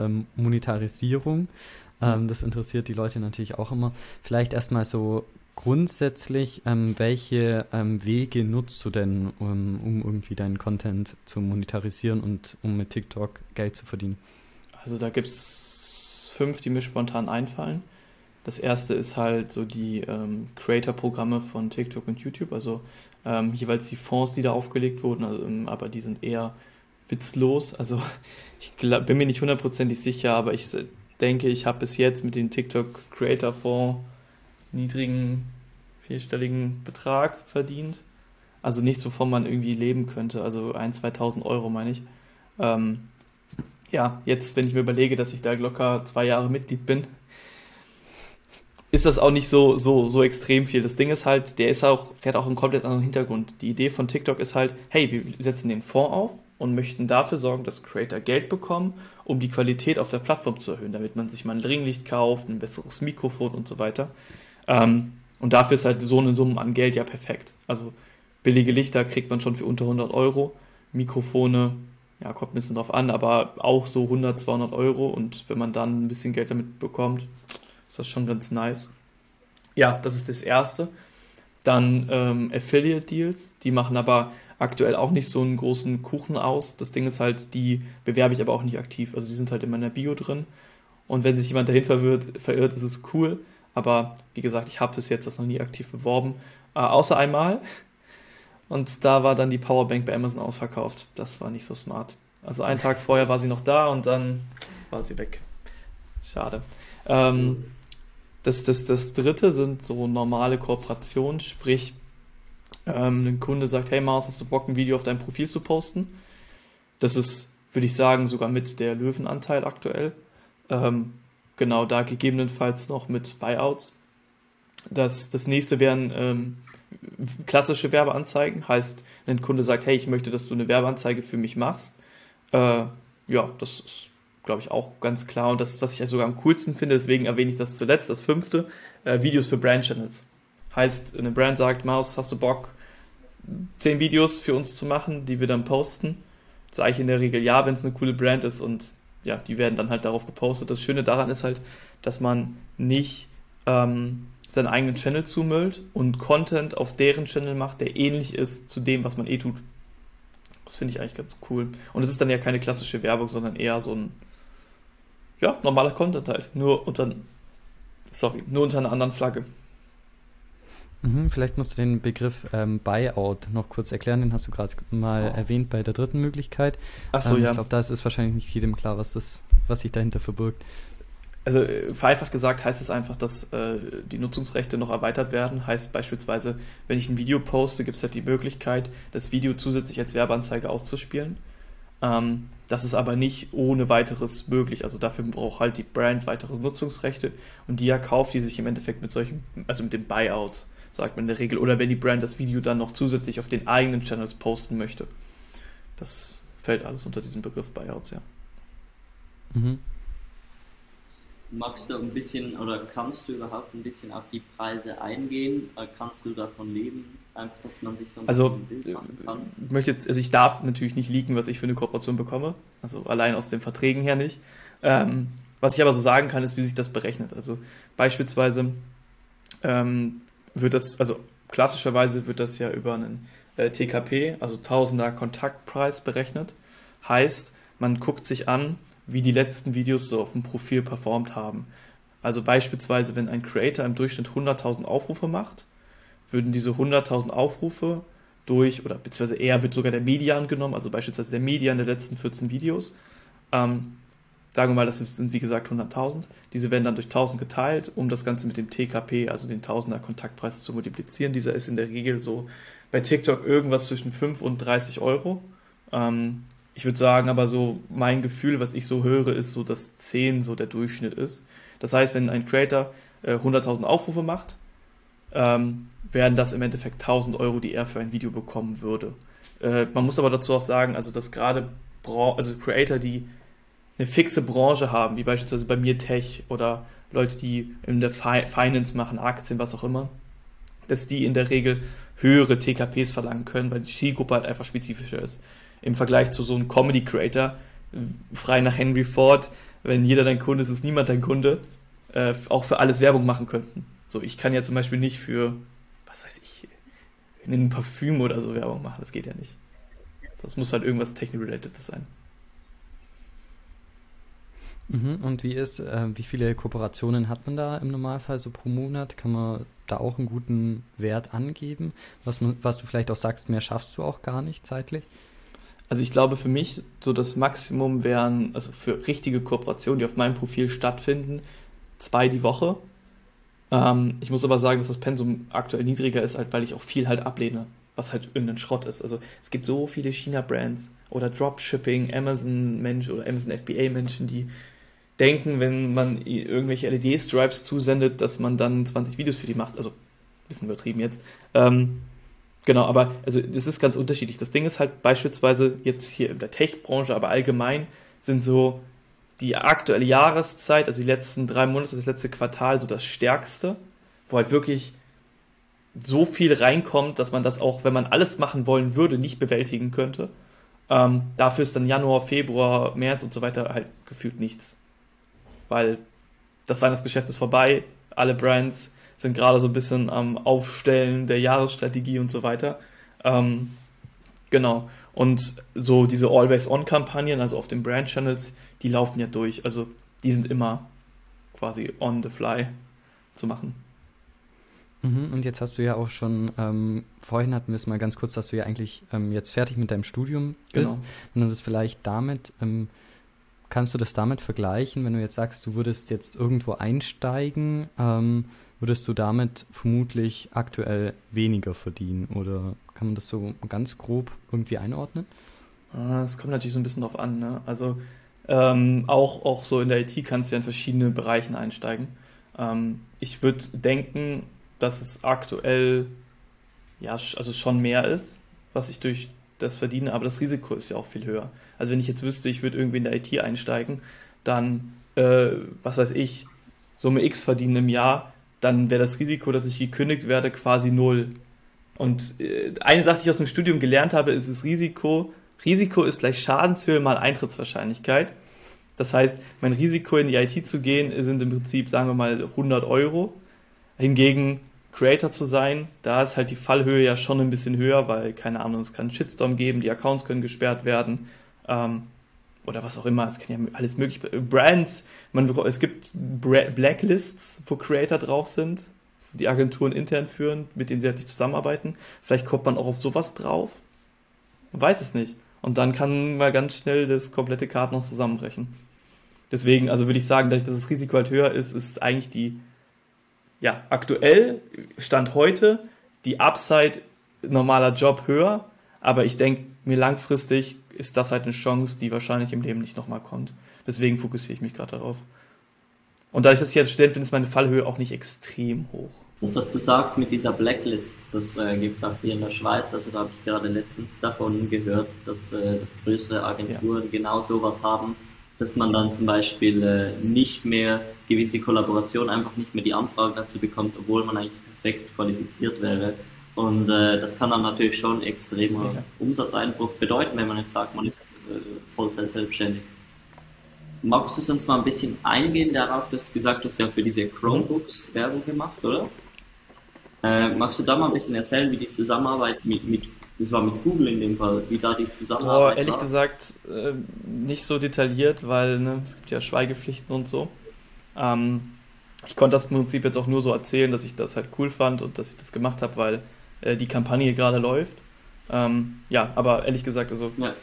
ähm, Monetarisierung. Ähm, das interessiert die Leute natürlich auch immer. Vielleicht erstmal so grundsätzlich, ähm, welche ähm, Wege nutzt du denn, um, um, irgendwie deinen Content zu monetarisieren und um mit TikTok Geld zu verdienen? Also da gibt es fünf, die mir spontan einfallen. Das erste ist halt so die ähm, Creator-Programme von TikTok und YouTube, also ähm, jeweils die Fonds, die da aufgelegt wurden, also, ähm, aber die sind eher witzlos. Also ich glaub, bin mir nicht hundertprozentig sicher, aber ich denke, ich habe bis jetzt mit dem TikTok Creator Fonds niedrigen vierstelligen Betrag verdient. Also nichts, wovon man irgendwie leben könnte. Also 1.000, 2.000 Euro meine ich. Ähm, ja, jetzt, wenn ich mir überlege, dass ich da locker zwei Jahre Mitglied bin, ist das auch nicht so, so, so extrem viel. Das Ding ist halt, der ist auch, der hat auch einen komplett anderen Hintergrund. Die Idee von TikTok ist halt, hey, wir setzen den Fonds auf und möchten dafür sorgen, dass Creator Geld bekommen, um die Qualität auf der Plattform zu erhöhen, damit man sich mal ein Ringlicht kauft, ein besseres Mikrofon und so weiter. Ähm, Und dafür ist halt so eine Summe an Geld ja perfekt. Also billige Lichter kriegt man schon für unter 100 Euro. Mikrofone, ja, kommt ein bisschen drauf an, aber auch so 100, 200 Euro. Und wenn man dann ein bisschen Geld damit bekommt, ist das schon ganz nice. Ja, das ist das Erste. Dann ähm, Affiliate Deals, die machen aber aktuell auch nicht so einen großen Kuchen aus. Das Ding ist halt, die bewerbe ich aber auch nicht aktiv. Also die sind halt in meiner Bio drin. Und wenn sich jemand dahin verwirrt, verirrt, ist es cool. Aber wie gesagt, ich habe bis jetzt das noch nie aktiv beworben. Äh, außer einmal. Und da war dann die Powerbank bei Amazon ausverkauft. Das war nicht so smart. Also einen Tag vorher war sie noch da und dann war sie weg. Schade. Ähm, das, das, das dritte sind so normale Kooperationen, sprich, ähm, ein Kunde sagt, hey Mars, hast du Bock, ein Video auf dein Profil zu posten? Das ist, würde ich sagen, sogar mit der Löwenanteil aktuell. Ähm, genau, da gegebenenfalls noch mit Buyouts. Das, das nächste wären ähm, klassische Werbeanzeigen, heißt, ein Kunde sagt, hey, ich möchte, dass du eine Werbeanzeige für mich machst. Äh, ja, das ist glaube ich, auch ganz klar. Und das, was ich sogar am coolsten finde, deswegen erwähne ich das zuletzt, das fünfte, äh, Videos für Brand-Channels. Heißt, eine Brand sagt, Maus, hast du Bock, zehn Videos für uns zu machen, die wir dann posten? Sage ich in der Regel ja, wenn es eine coole Brand ist und ja, die werden dann halt darauf gepostet. Das Schöne daran ist halt, dass man nicht ähm, seinen eigenen Channel zumüllt und Content auf deren Channel macht, der ähnlich ist zu dem, was man eh tut. Das finde ich eigentlich ganz cool. Und es ist dann ja keine klassische Werbung, sondern eher so ein, ja, normaler Content halt. Nur unter, sorry, nur unter einer anderen Flagge. Mhm, vielleicht musst du den Begriff ähm, Buyout noch kurz erklären, den hast du gerade mal oh. erwähnt bei der dritten Möglichkeit. Ach so, ähm, ja. Ich glaube, da ist wahrscheinlich nicht jedem klar, was, das, was sich dahinter verbirgt. Also äh, vereinfacht gesagt heißt es einfach, dass äh, die Nutzungsrechte noch erweitert werden. Heißt beispielsweise, wenn ich ein Video poste, gibt es halt die Möglichkeit, das Video zusätzlich als Werbeanzeige auszuspielen. Ähm, das ist aber nicht ohne weiteres möglich. Also dafür braucht halt die Brand weitere Nutzungsrechte und die erkauft die sich im Endeffekt mit solchen, also mit den Buyouts, sagt man in der Regel. Oder wenn die Brand das Video dann noch zusätzlich auf den eigenen Channels posten möchte. Das fällt alles unter diesen Begriff Buyouts, ja. Mhm. Magst du ein bisschen oder kannst du überhaupt ein bisschen auf die Preise eingehen? Äh, kannst du davon leben, einfach, dass man sich so ein also, Bild machen kann? Ich möchte jetzt, also ich darf natürlich nicht liegen, was ich für eine Kooperation bekomme. Also allein aus den Verträgen her nicht. Ähm, was ich aber so sagen kann, ist, wie sich das berechnet. Also beispielsweise ähm, wird das, also klassischerweise wird das ja über einen äh, TKP, also Tausender Kontaktpreis berechnet. Heißt, man guckt sich an, wie die letzten Videos so auf dem Profil performt haben. Also beispielsweise, wenn ein Creator im Durchschnitt 100.000 Aufrufe macht, würden diese 100.000 Aufrufe durch, oder beziehungsweise eher wird sogar der Median genommen, also beispielsweise der Median der letzten 14 Videos. Ähm, sagen wir mal, das sind wie gesagt 100.000. Diese werden dann durch 1000 geteilt, um das Ganze mit dem TKP, also den Tausender Kontaktpreis zu multiplizieren. Dieser ist in der Regel so bei TikTok irgendwas zwischen 5 und 30 Euro. Ähm, ich würde sagen, aber so mein Gefühl, was ich so höre, ist so, dass 10 so der Durchschnitt ist. Das heißt, wenn ein Creator äh, 100.000 Aufrufe macht, ähm, wären das im Endeffekt 1000 Euro, die er für ein Video bekommen würde. Äh, man muss aber dazu auch sagen, also dass gerade also Creator, die eine fixe Branche haben, wie beispielsweise bei mir Tech oder Leute, die in der Fi Finance machen, Aktien, was auch immer, dass die in der Regel höhere TKPs verlangen können, weil die Zielgruppe halt einfach spezifischer ist im Vergleich zu so einem Comedy Creator, frei nach Henry Ford, wenn jeder dein Kunde ist, ist niemand dein Kunde, äh, auch für alles Werbung machen könnten. So, ich kann ja zum Beispiel nicht für, was weiß ich, in einem Parfüm oder so Werbung machen, das geht ja nicht. Das muss halt irgendwas technik-related sein. Mhm, und wie ist, äh, wie viele Kooperationen hat man da im Normalfall so pro Monat? Kann man da auch einen guten Wert angeben? Was, man, was du vielleicht auch sagst, mehr schaffst du auch gar nicht zeitlich? Also ich glaube für mich so das Maximum wären, also für richtige Kooperationen, die auf meinem Profil stattfinden, zwei die Woche. Ähm, ich muss aber sagen, dass das Pensum aktuell niedriger ist, halt, weil ich auch viel halt ablehne, was halt irgendein Schrott ist. Also es gibt so viele China-Brands oder Dropshipping, Amazon-Menschen oder Amazon FBA-Menschen, die denken, wenn man irgendwelche LED-Stripes zusendet, dass man dann 20 Videos für die macht. Also, bisschen übertrieben jetzt. Ähm, Genau, aber also das ist ganz unterschiedlich. Das Ding ist halt beispielsweise jetzt hier in der Tech-Branche, aber allgemein sind so die aktuelle Jahreszeit, also die letzten drei Monate, das letzte Quartal, so das stärkste, wo halt wirklich so viel reinkommt, dass man das auch, wenn man alles machen wollen würde, nicht bewältigen könnte. Ähm, dafür ist dann Januar, Februar, März und so weiter halt gefühlt nichts. Weil das Weihnachtsgeschäft ist vorbei, alle Brands sind gerade so ein bisschen am Aufstellen der Jahresstrategie und so weiter. Ähm, genau. Und so diese Always-On-Kampagnen, also auf den Brand-Channels, die laufen ja durch. Also die sind immer quasi on the fly zu machen. Mhm, und jetzt hast du ja auch schon, ähm, vorhin hatten wir es mal ganz kurz, dass du ja eigentlich ähm, jetzt fertig mit deinem Studium bist. Genau. Wenn du das vielleicht damit, ähm, kannst du das damit vergleichen, wenn du jetzt sagst, du würdest jetzt irgendwo einsteigen, ähm, würdest du damit vermutlich aktuell weniger verdienen oder kann man das so ganz grob irgendwie einordnen? Ah, es kommt natürlich so ein bisschen drauf an. Ne? Also ähm, auch, auch so in der IT kannst du ja in verschiedene Bereichen einsteigen. Ähm, ich würde denken, dass es aktuell ja also schon mehr ist, was ich durch das verdiene, aber das Risiko ist ja auch viel höher. Also wenn ich jetzt wüsste, ich würde irgendwie in der IT einsteigen, dann, äh, was weiß ich, Summe X verdienen im Jahr, dann wäre das Risiko, dass ich gekündigt werde, quasi null. Und äh, eine Sache, die ich aus dem Studium gelernt habe, ist das Risiko. Risiko ist gleich Schadenshöhe mal Eintrittswahrscheinlichkeit. Das heißt, mein Risiko in die IT zu gehen sind im Prinzip, sagen wir mal, 100 Euro. Hingegen Creator zu sein, da ist halt die Fallhöhe ja schon ein bisschen höher, weil, keine Ahnung, es kann Shitstorm geben, die Accounts können gesperrt werden. Ähm, oder was auch immer, es kann ja alles möglich. Brands, man, es gibt Blacklists, wo Creator drauf sind, die Agenturen intern führen, mit denen sie halt nicht zusammenarbeiten. Vielleicht kommt man auch auf sowas drauf. Man weiß es nicht. Und dann kann mal ganz schnell das komplette Kartenhaus zusammenbrechen. Deswegen, also würde ich sagen, dadurch, dass das Risiko halt höher ist, ist eigentlich die, ja, aktuell, Stand heute, die Upside normaler Job höher. Aber ich denke, mir langfristig ist das halt eine Chance, die wahrscheinlich im Leben nicht nochmal kommt. Deswegen fokussiere ich mich gerade darauf. Und da ich jetzt hier als Student bin, ist meine Fallhöhe auch nicht extrem hoch. Das, was du sagst mit dieser Blacklist, das äh, gibt es auch hier in der Schweiz. Also da habe ich gerade letztens davon gehört, dass, äh, dass größere Agenturen ja. genau sowas haben, dass man dann zum Beispiel äh, nicht mehr gewisse Kollaborationen, einfach nicht mehr die Anfrage dazu bekommt, obwohl man eigentlich perfekt qualifiziert wäre. Und äh, das kann dann natürlich schon extremer ja. Umsatzeinbruch bedeuten, wenn man jetzt sagt, man ist äh, Vollzeit selbstständig. Magst du sonst mal ein bisschen eingehen darauf, du hast gesagt, du hast ja für diese Chromebooks Werbung gemacht, oder? Äh, magst du da mal ein bisschen erzählen, wie die Zusammenarbeit mit, mit das war mit Google in dem Fall, wie da die Zusammenarbeit oh, ehrlich war? gesagt äh, nicht so detailliert, weil ne, es gibt ja Schweigepflichten und so. Ähm, ich konnte das im Prinzip jetzt auch nur so erzählen, dass ich das halt cool fand und dass ich das gemacht habe, weil äh, die Kampagne gerade läuft. Ähm, ja, aber ehrlich gesagt, also, ja.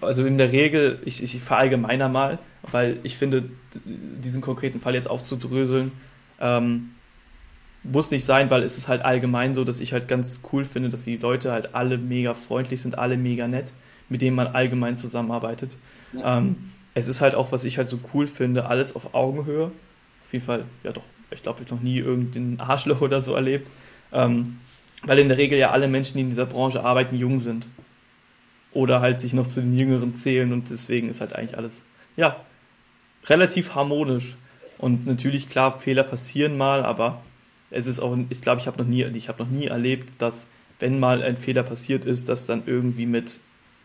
also in der Regel, ich, ich verallgemeiner mal, weil ich finde, diesen konkreten Fall jetzt aufzudröseln, ähm, muss nicht sein, weil es ist halt allgemein so, dass ich halt ganz cool finde, dass die Leute halt alle mega freundlich sind, alle mega nett, mit denen man allgemein zusammenarbeitet. Ja. Ähm, es ist halt auch, was ich halt so cool finde, alles auf Augenhöhe. Auf jeden Fall, ja doch, ich glaube, ich habe noch nie irgendeinen Arschloch oder so erlebt. Ähm, weil in der Regel ja alle Menschen, die in dieser Branche arbeiten, jung sind. Oder halt sich noch zu den Jüngeren zählen und deswegen ist halt eigentlich alles, ja, relativ harmonisch. Und natürlich, klar, Fehler passieren mal, aber es ist auch, ich glaube, ich habe noch nie, ich habe noch nie erlebt, dass wenn mal ein Fehler passiert ist, dass dann irgendwie mit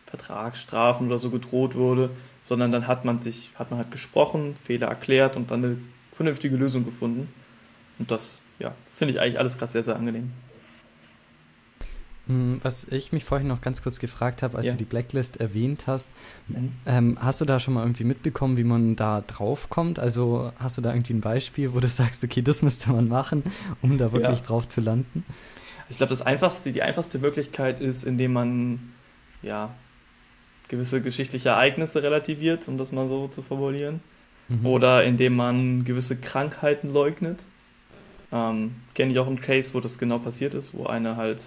Vertragsstrafen oder so gedroht wurde, sondern dann hat man sich, hat man halt gesprochen, Fehler erklärt und dann eine vernünftige Lösung gefunden. Und das, ja, finde ich eigentlich alles gerade sehr, sehr angenehm. Hm, was ich mich vorhin noch ganz kurz gefragt habe, als ja. du die Blacklist erwähnt hast, mhm. ähm, hast du da schon mal irgendwie mitbekommen, wie man da draufkommt? Also hast du da irgendwie ein Beispiel, wo du sagst, okay, das müsste man machen, um da wirklich ja. drauf zu landen? Ich glaube, das einfachste, die einfachste Möglichkeit ist, indem man ja gewisse geschichtliche Ereignisse relativiert, um das mal so zu formulieren, mhm. oder indem man gewisse Krankheiten leugnet. Ähm, Kenne ich auch einen Case, wo das genau passiert ist, wo einer halt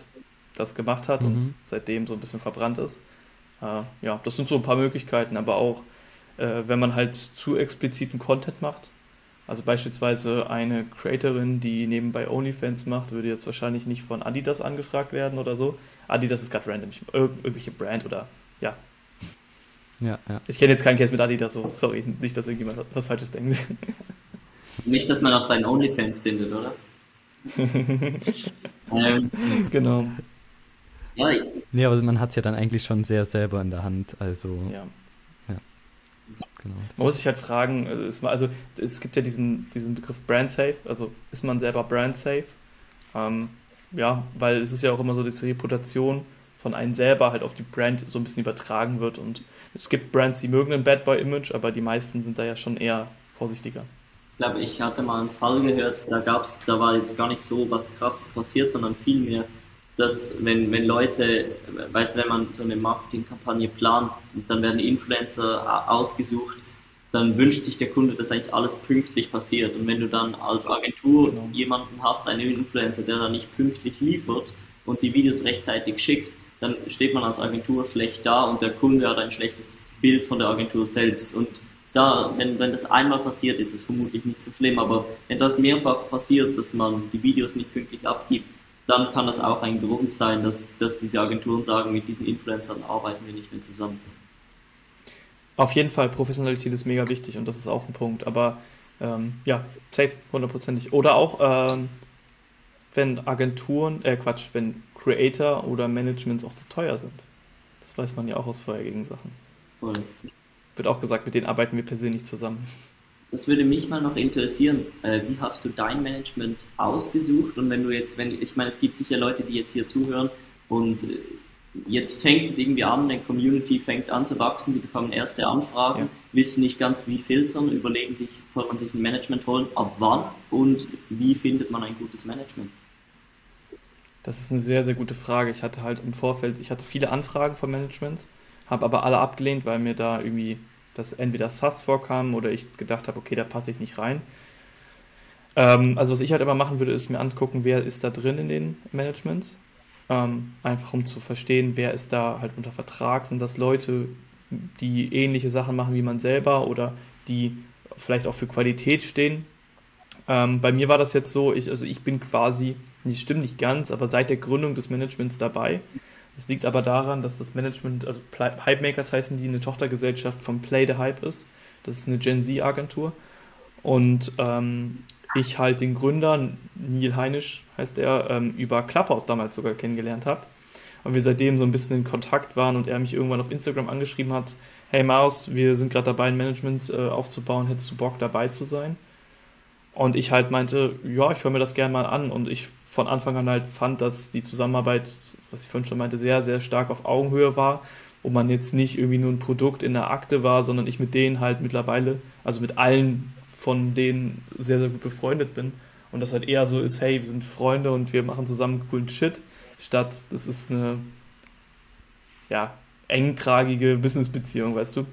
das gemacht hat mhm. und seitdem so ein bisschen verbrannt ist. Äh, ja, das sind so ein paar Möglichkeiten, aber auch, äh, wenn man halt zu expliziten Content macht, also beispielsweise eine Creatorin, die nebenbei OnlyFans macht, würde jetzt wahrscheinlich nicht von Adidas angefragt werden oder so. Adidas ist gerade random, irgendwelche Brand oder ja. Ja, ja. Ich kenne jetzt keinen Case mit Adidas so. Sorry, nicht, dass irgendjemand was Falsches denkt. Nicht, dass man auf deinen OnlyFans findet, oder? ähm, genau. Ja, nee, aber man hat es ja dann eigentlich schon sehr selber in der Hand. Also. Ja. ja. Genau. Man muss sich halt fragen, ist man, also es gibt ja diesen, diesen Begriff Brand Safe, also ist man selber Brand Safe? Ähm, ja, weil es ist ja auch immer so, dass die Reputation von einem selber halt auf die Brand so ein bisschen übertragen wird und es gibt Brands, die mögen ein Bad Boy Image, aber die meisten sind da ja schon eher vorsichtiger. Ich glaube, ich hatte mal einen Fall gehört, da gab's, da war jetzt gar nicht so was krasses passiert, sondern vielmehr dass wenn, wenn Leute, weißt wenn man so eine Marketingkampagne plant, dann werden Influencer ausgesucht, dann wünscht sich der Kunde, dass eigentlich alles pünktlich passiert. Und wenn du dann als Agentur genau. jemanden hast, einen Influencer, der dann nicht pünktlich liefert und die Videos rechtzeitig schickt, dann steht man als Agentur schlecht da und der Kunde hat ein schlechtes Bild von der Agentur selbst. Und da, wenn, wenn das einmal passiert, ist es vermutlich nicht so schlimm, aber wenn das mehrfach passiert, dass man die Videos nicht pünktlich abgibt, dann kann das auch ein Grund sein, dass, dass diese Agenturen sagen, mit diesen Influencern arbeiten wir nicht mehr zusammen. Auf jeden Fall, Professionalität ist mega wichtig und das ist auch ein Punkt. Aber ähm, ja, safe, hundertprozentig. Oder auch, ähm, wenn Agenturen, äh Quatsch, wenn Creator oder Managements auch zu teuer sind. Das weiß man ja auch aus vorherigen Sachen. Voll. Wird auch gesagt, mit denen arbeiten wir per se nicht zusammen. Das würde mich mal noch interessieren. Äh, wie hast du dein Management ausgesucht? Und wenn du jetzt, wenn, ich meine, es gibt sicher Leute, die jetzt hier zuhören und äh, jetzt fängt es irgendwie an, die Community fängt an zu wachsen, die bekommen erste Anfragen, ja. wissen nicht ganz wie filtern, überlegen sich, soll man sich ein Management holen, ab wann und wie findet man ein gutes Management? Das ist eine sehr, sehr gute Frage. Ich hatte halt im Vorfeld, ich hatte viele Anfragen von Managements, habe aber alle abgelehnt, weil mir da irgendwie dass entweder SAS vorkam oder ich gedacht habe, okay, da passe ich nicht rein. Ähm, also was ich halt immer machen würde, ist mir angucken, wer ist da drin in den Managements. Ähm, einfach um zu verstehen, wer ist da halt unter Vertrag. Sind das Leute, die ähnliche Sachen machen wie man selber oder die vielleicht auch für Qualität stehen. Ähm, bei mir war das jetzt so, ich, also ich bin quasi, nicht stimmt nicht ganz, aber seit der Gründung des Managements dabei. Es liegt aber daran, dass das Management, also Hypemakers heißen die, eine Tochtergesellschaft von Play the Hype ist. Das ist eine Gen Z-Agentur. Und ähm, ich halt den Gründer, Neil Heinisch heißt er, ähm, über Clubhouse damals sogar kennengelernt habe. Und wir seitdem so ein bisschen in Kontakt waren und er mich irgendwann auf Instagram angeschrieben hat, hey Maus, wir sind gerade dabei, ein Management äh, aufzubauen, hättest du Bock dabei zu sein? Und ich halt meinte, ja, ich höre mir das gerne mal an und ich von Anfang an halt fand, dass die Zusammenarbeit, was ich vorhin schon meinte, sehr, sehr stark auf Augenhöhe war, wo man jetzt nicht irgendwie nur ein Produkt in der Akte war, sondern ich mit denen halt mittlerweile, also mit allen von denen sehr, sehr gut befreundet bin. Und das halt eher so ist, hey, wir sind Freunde und wir machen zusammen coolen Shit, statt das ist eine, ja, engkragige Businessbeziehung, weißt du?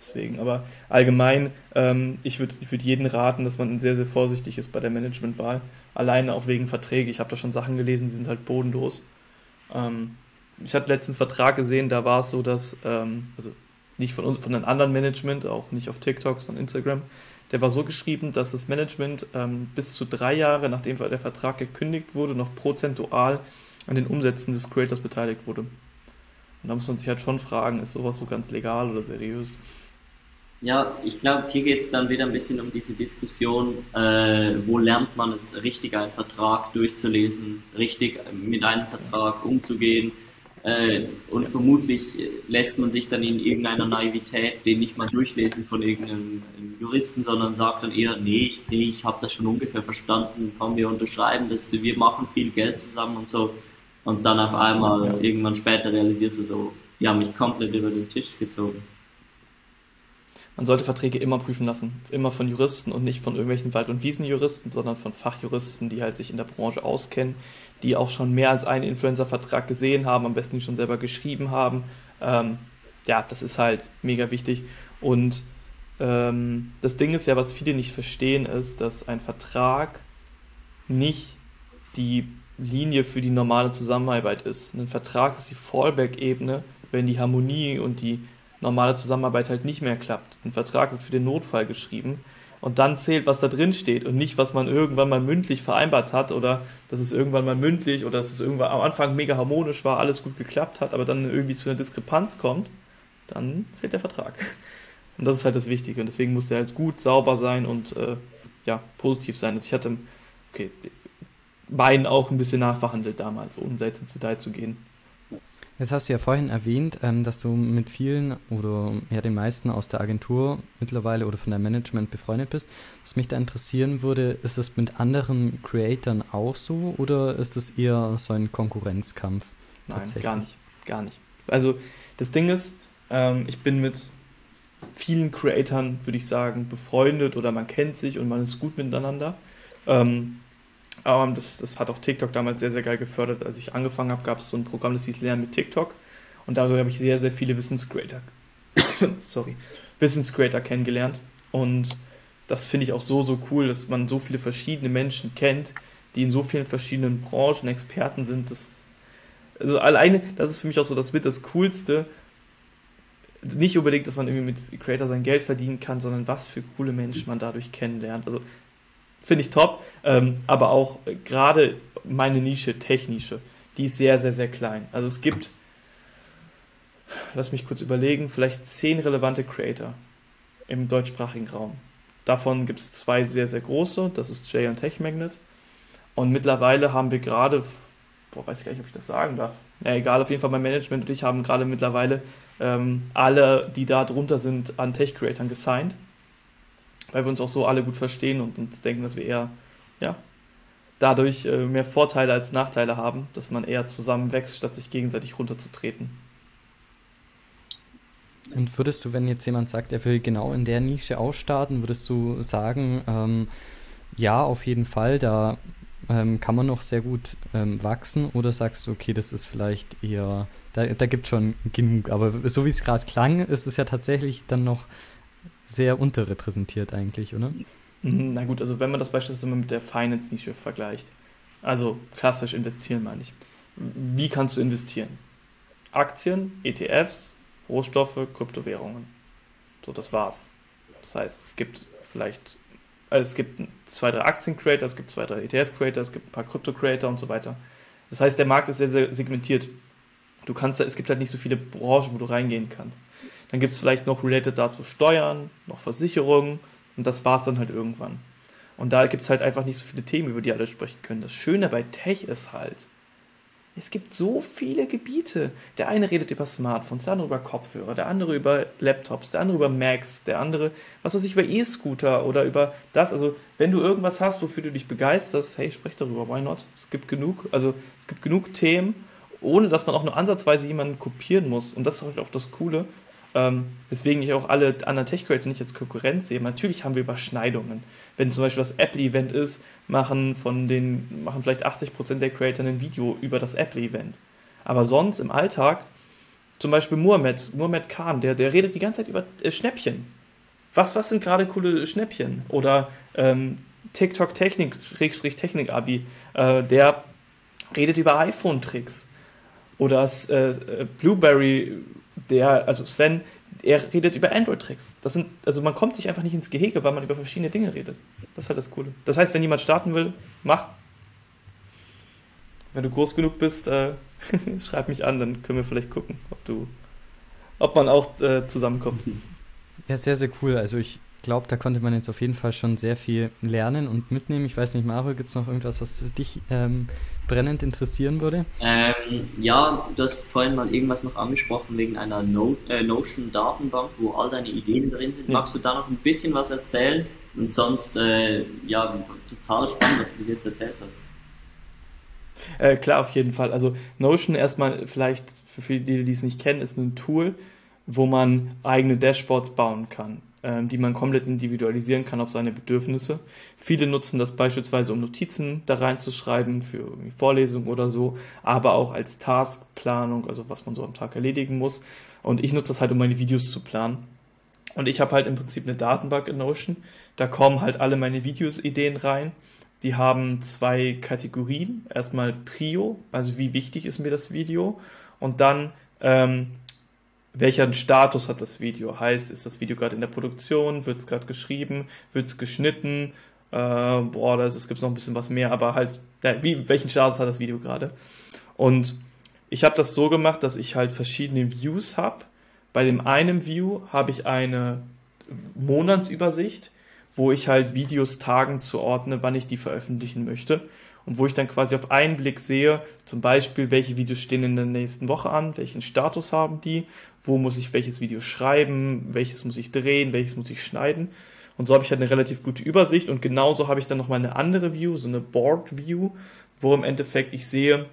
Deswegen, aber allgemein, ähm, ich würde ich würd jeden raten, dass man sehr, sehr vorsichtig ist bei der Managementwahl. Alleine auch wegen Verträge. Ich habe da schon Sachen gelesen, die sind halt bodenlos. Ähm, ich hatte letztens einen Vertrag gesehen, da war es so, dass, ähm, also nicht von uns, von einem anderen Management, auch nicht auf TikTok, sondern Instagram, der war so geschrieben, dass das Management ähm, bis zu drei Jahre, nachdem der Vertrag gekündigt wurde, noch prozentual an den Umsätzen des Creators beteiligt wurde. Und da muss man sich halt schon fragen, ist sowas so ganz legal oder seriös? Ja, ich glaube, hier geht es dann wieder ein bisschen um diese Diskussion, äh, wo lernt man es richtig, einen Vertrag durchzulesen, richtig mit einem Vertrag umzugehen. Äh, und vermutlich lässt man sich dann in irgendeiner Naivität den nicht mal durchlesen von irgendeinem Juristen, sondern sagt dann eher, nee, ich, nee, ich habe das schon ungefähr verstanden, komm, wir unterschreiben das, wir machen viel Geld zusammen und so. Und dann auf einmal irgendwann später realisierst du so, die haben mich komplett über den Tisch gezogen man sollte Verträge immer prüfen lassen. Immer von Juristen und nicht von irgendwelchen Wald- und Wiesenjuristen, sondern von Fachjuristen, die halt sich in der Branche auskennen, die auch schon mehr als einen Influencer-Vertrag gesehen haben, am besten die schon selber geschrieben haben. Ähm, ja, das ist halt mega wichtig. Und ähm, das Ding ist ja, was viele nicht verstehen, ist, dass ein Vertrag nicht die Linie für die normale Zusammenarbeit ist. Ein Vertrag ist die Fallback-Ebene, wenn die Harmonie und die normale Zusammenarbeit halt nicht mehr klappt. Ein Vertrag wird für den Notfall geschrieben und dann zählt, was da drin steht und nicht, was man irgendwann mal mündlich vereinbart hat oder dass es irgendwann mal mündlich oder dass es irgendwann am Anfang mega harmonisch war, alles gut geklappt hat, aber dann irgendwie zu einer Diskrepanz kommt, dann zählt der Vertrag. Und das ist halt das Wichtige und deswegen muss der halt gut, sauber sein und äh, ja, positiv sein. Also ich hatte, okay, meinen auch ein bisschen nachverhandelt damals, ohne da jetzt ins Detail zu gehen. Jetzt hast du ja vorhin erwähnt, ähm, dass du mit vielen oder ja den meisten aus der Agentur mittlerweile oder von der Management befreundet bist. Was mich da interessieren würde, ist das mit anderen Creatoren auch so oder ist es eher so ein Konkurrenzkampf? Nein, gar nicht, gar nicht. Also das Ding ist, ähm, ich bin mit vielen Creatoren, würde ich sagen, befreundet oder man kennt sich und man ist gut miteinander. Ähm, aber das, das hat auch TikTok damals sehr, sehr geil gefördert. Als ich angefangen habe, gab es so ein Programm, das hieß Lernen mit TikTok. Und darüber habe ich sehr, sehr viele Wissenscreator, sorry, Wissenscreator kennengelernt. Und das finde ich auch so, so cool, dass man so viele verschiedene Menschen kennt, die in so vielen verschiedenen Branchen Experten sind. Das, also alleine, das ist für mich auch so das mit das Coolste. Nicht unbedingt, dass man irgendwie mit Creator sein Geld verdienen kann, sondern was für coole Menschen man dadurch kennenlernt. Also finde ich top. Ähm, aber auch äh, gerade meine Nische, Technische, die ist sehr, sehr, sehr klein. Also es gibt, lass mich kurz überlegen, vielleicht zehn relevante Creator im deutschsprachigen Raum. Davon gibt es zwei sehr, sehr große, das ist Jay und Tech Magnet. Und mittlerweile haben wir gerade, boah, weiß ich gar nicht, ob ich das sagen darf. Ja, egal, auf jeden Fall mein Management und ich haben gerade mittlerweile ähm, alle, die da drunter sind, an Tech-Creatern gesigned weil wir uns auch so alle gut verstehen und uns denken, dass wir eher, ja, dadurch äh, mehr Vorteile als Nachteile haben, dass man eher zusammen wächst, statt sich gegenseitig runterzutreten. Und würdest du, wenn jetzt jemand sagt, er will genau in der Nische ausstarten, würdest du sagen, ähm, ja, auf jeden Fall, da ähm, kann man noch sehr gut ähm, wachsen oder sagst du, okay, das ist vielleicht eher, da, da gibt es schon genug, aber so wie es gerade klang, ist es ja tatsächlich dann noch sehr unterrepräsentiert eigentlich, oder? Mhm, na gut, also wenn man das beispielsweise mit der Finance-Nische vergleicht, also klassisch investieren meine ich. Wie kannst du investieren? Aktien, ETFs, Rohstoffe, Kryptowährungen. So, das war's. Das heißt, es gibt vielleicht, also es gibt zwei, drei Aktien-Creator, es gibt zwei, drei ETF-Creator, es gibt ein paar Krypto-Creator und so weiter. Das heißt, der Markt ist sehr, sehr segmentiert. Du kannst, es gibt halt nicht so viele Branchen, wo du reingehen kannst. Dann gibt es vielleicht noch related dazu Steuern, noch Versicherungen und das war es dann halt irgendwann. Und da gibt es halt einfach nicht so viele Themen, über die alle sprechen können. Das Schöne bei Tech ist halt, es gibt so viele Gebiete. Der eine redet über Smartphones, der andere über Kopfhörer, der andere über Laptops, der andere über Macs, der andere, was weiß ich, über E-Scooter oder über das. Also, wenn du irgendwas hast, wofür du dich begeisterst, hey, sprech darüber, why not? Es gibt genug, also es gibt genug Themen, ohne dass man auch nur ansatzweise jemanden kopieren muss. Und das ist halt auch das Coole. Ähm, weswegen ich auch alle anderen Tech-Creator nicht als Konkurrenz sehe. Natürlich haben wir Überschneidungen. Wenn zum Beispiel das Apple-Event ist, machen von den, machen vielleicht 80% der Creator ein Video über das Apple-Event. Aber sonst im Alltag, zum Beispiel Muhammad, Muhammad Khan, der, der redet die ganze Zeit über äh, Schnäppchen. Was, was sind gerade coole Schnäppchen? Oder ähm, TikTok Technik, Technik Abi, äh, der redet über iPhone-Tricks. Oder äh, Blueberry der, also Sven, er redet über Android-Tricks. Das sind, also man kommt sich einfach nicht ins Gehege, weil man über verschiedene Dinge redet. Das ist halt das Coole. Das heißt, wenn jemand starten will, mach. Wenn du groß genug bist, äh, schreib mich an, dann können wir vielleicht gucken, ob du, ob man auch äh, zusammenkommt. Ja, sehr, sehr cool. Also ich glaube, da konnte man jetzt auf jeden Fall schon sehr viel lernen und mitnehmen. Ich weiß nicht, Mario, gibt es noch irgendwas, was dich ähm, brennend interessieren würde? Ähm, ja, du hast vorhin mal irgendwas noch angesprochen wegen einer no äh, Notion-Datenbank, wo all deine Ideen drin sind. Ja. Magst du da noch ein bisschen was erzählen? Und sonst, äh, ja, total spannend, was du bis jetzt erzählt hast. Äh, klar, auf jeden Fall. Also Notion erstmal vielleicht für viele, die es nicht kennen, ist ein Tool, wo man eigene Dashboards bauen kann. Ähm, die man komplett individualisieren kann auf seine Bedürfnisse. Viele nutzen das beispielsweise, um Notizen da reinzuschreiben für Vorlesungen oder so, aber auch als Taskplanung, also was man so am Tag erledigen muss. Und ich nutze das halt, um meine Videos zu planen. Und ich habe halt im Prinzip eine Datenbank in Notion. Da kommen halt alle meine Videos-Ideen rein. Die haben zwei Kategorien. Erstmal Prio, also wie wichtig ist mir das Video. Und dann ähm, welcher Status hat das Video? Heißt, ist das Video gerade in der Produktion? Wird es gerade geschrieben? Wird es geschnitten? Äh, boah, da gibt es noch ein bisschen was mehr, aber halt, ja, wie, welchen Status hat das Video gerade? Und ich habe das so gemacht, dass ich halt verschiedene Views habe. Bei dem einen View habe ich eine Monatsübersicht, wo ich halt Videos Tagen zuordne, wann ich die veröffentlichen möchte und wo ich dann quasi auf einen Blick sehe, zum Beispiel, welche Videos stehen in der nächsten Woche an, welchen Status haben die, wo muss ich welches Video schreiben, welches muss ich drehen, welches muss ich schneiden. Und so habe ich halt eine relativ gute Übersicht und genauso habe ich dann nochmal eine andere View, so eine Board View, wo im Endeffekt ich sehe,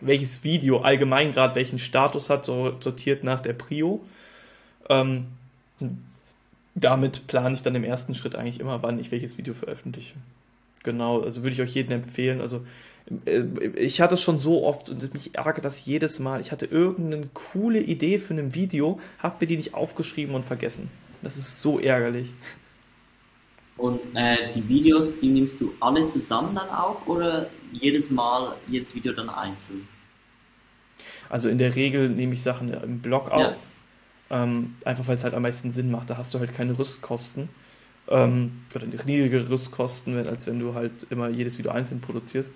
welches Video allgemein gerade welchen Status hat, so sortiert nach der Prio. Ähm, damit plane ich dann im ersten Schritt eigentlich immer, wann ich welches Video veröffentliche. Genau, also würde ich euch jedem empfehlen. Also äh, ich hatte es schon so oft und mich ärgert das jedes Mal. Ich hatte irgendeine coole Idee für ein Video, habe mir die nicht aufgeschrieben und vergessen. Das ist so ärgerlich. Und äh, die Videos, die nimmst du alle zusammen dann auch oder jedes Mal, jedes Video dann einzeln? Also in der Regel nehme ich Sachen im Blog auf. Ja. Ähm, einfach weil es halt am meisten Sinn macht. Da hast du halt keine Rüstkosten. Ähm, oder niedrigere Rüstkosten, als wenn du halt immer jedes Video einzeln produzierst.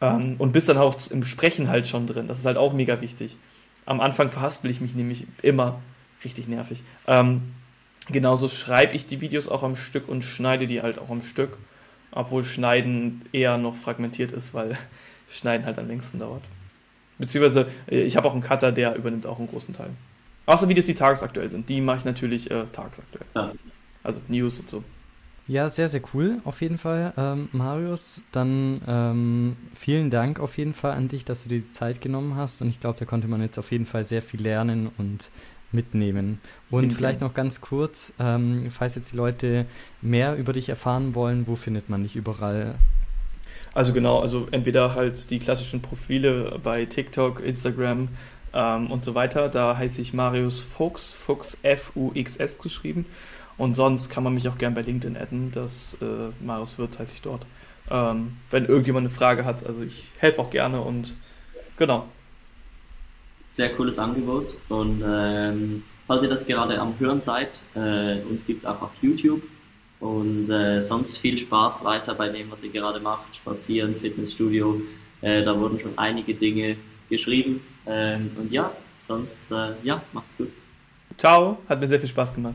Ähm, und bist dann auch im Sprechen halt schon drin. Das ist halt auch mega wichtig. Am Anfang verhaspel ich mich nämlich immer. Richtig nervig. Ähm, genauso schreibe ich die Videos auch am Stück und schneide die halt auch am Stück. Obwohl Schneiden eher noch fragmentiert ist, weil Schneiden halt am längsten dauert. Beziehungsweise, äh, ich habe auch einen Cutter, der übernimmt auch einen großen Teil. Außer Videos, die tagesaktuell sind. Die mache ich natürlich äh, tagesaktuell. Ja. Also News und so. Ja, sehr, sehr cool, auf jeden Fall. Ähm, Marius, dann ähm, vielen Dank auf jeden Fall an dich, dass du dir die Zeit genommen hast. Und ich glaube, da konnte man jetzt auf jeden Fall sehr viel lernen und mitnehmen. Und Vielen vielleicht noch ganz kurz, ähm, falls jetzt die Leute mehr über dich erfahren wollen, wo findet man dich überall? Also genau, also entweder halt die klassischen Profile bei TikTok, Instagram, ähm, und so weiter. Da heiße ich Marius Fuchs, Fuchs F-U-X-S geschrieben. Und sonst kann man mich auch gern bei LinkedIn adden. Das äh, Marius Wirtz heiße ich dort. Ähm, wenn irgendjemand eine Frage hat, also ich helfe auch gerne und genau. Sehr cooles Angebot. Und ähm, falls ihr das gerade am Hören seid, äh, uns gibt es auch auf YouTube. Und äh, sonst viel Spaß weiter bei dem, was ihr gerade macht. Spazieren, Fitnessstudio. Äh, da wurden schon einige Dinge geschrieben. Ähm, und ja, sonst, äh, ja, macht's gut. Ciao, hat mir sehr viel Spaß gemacht.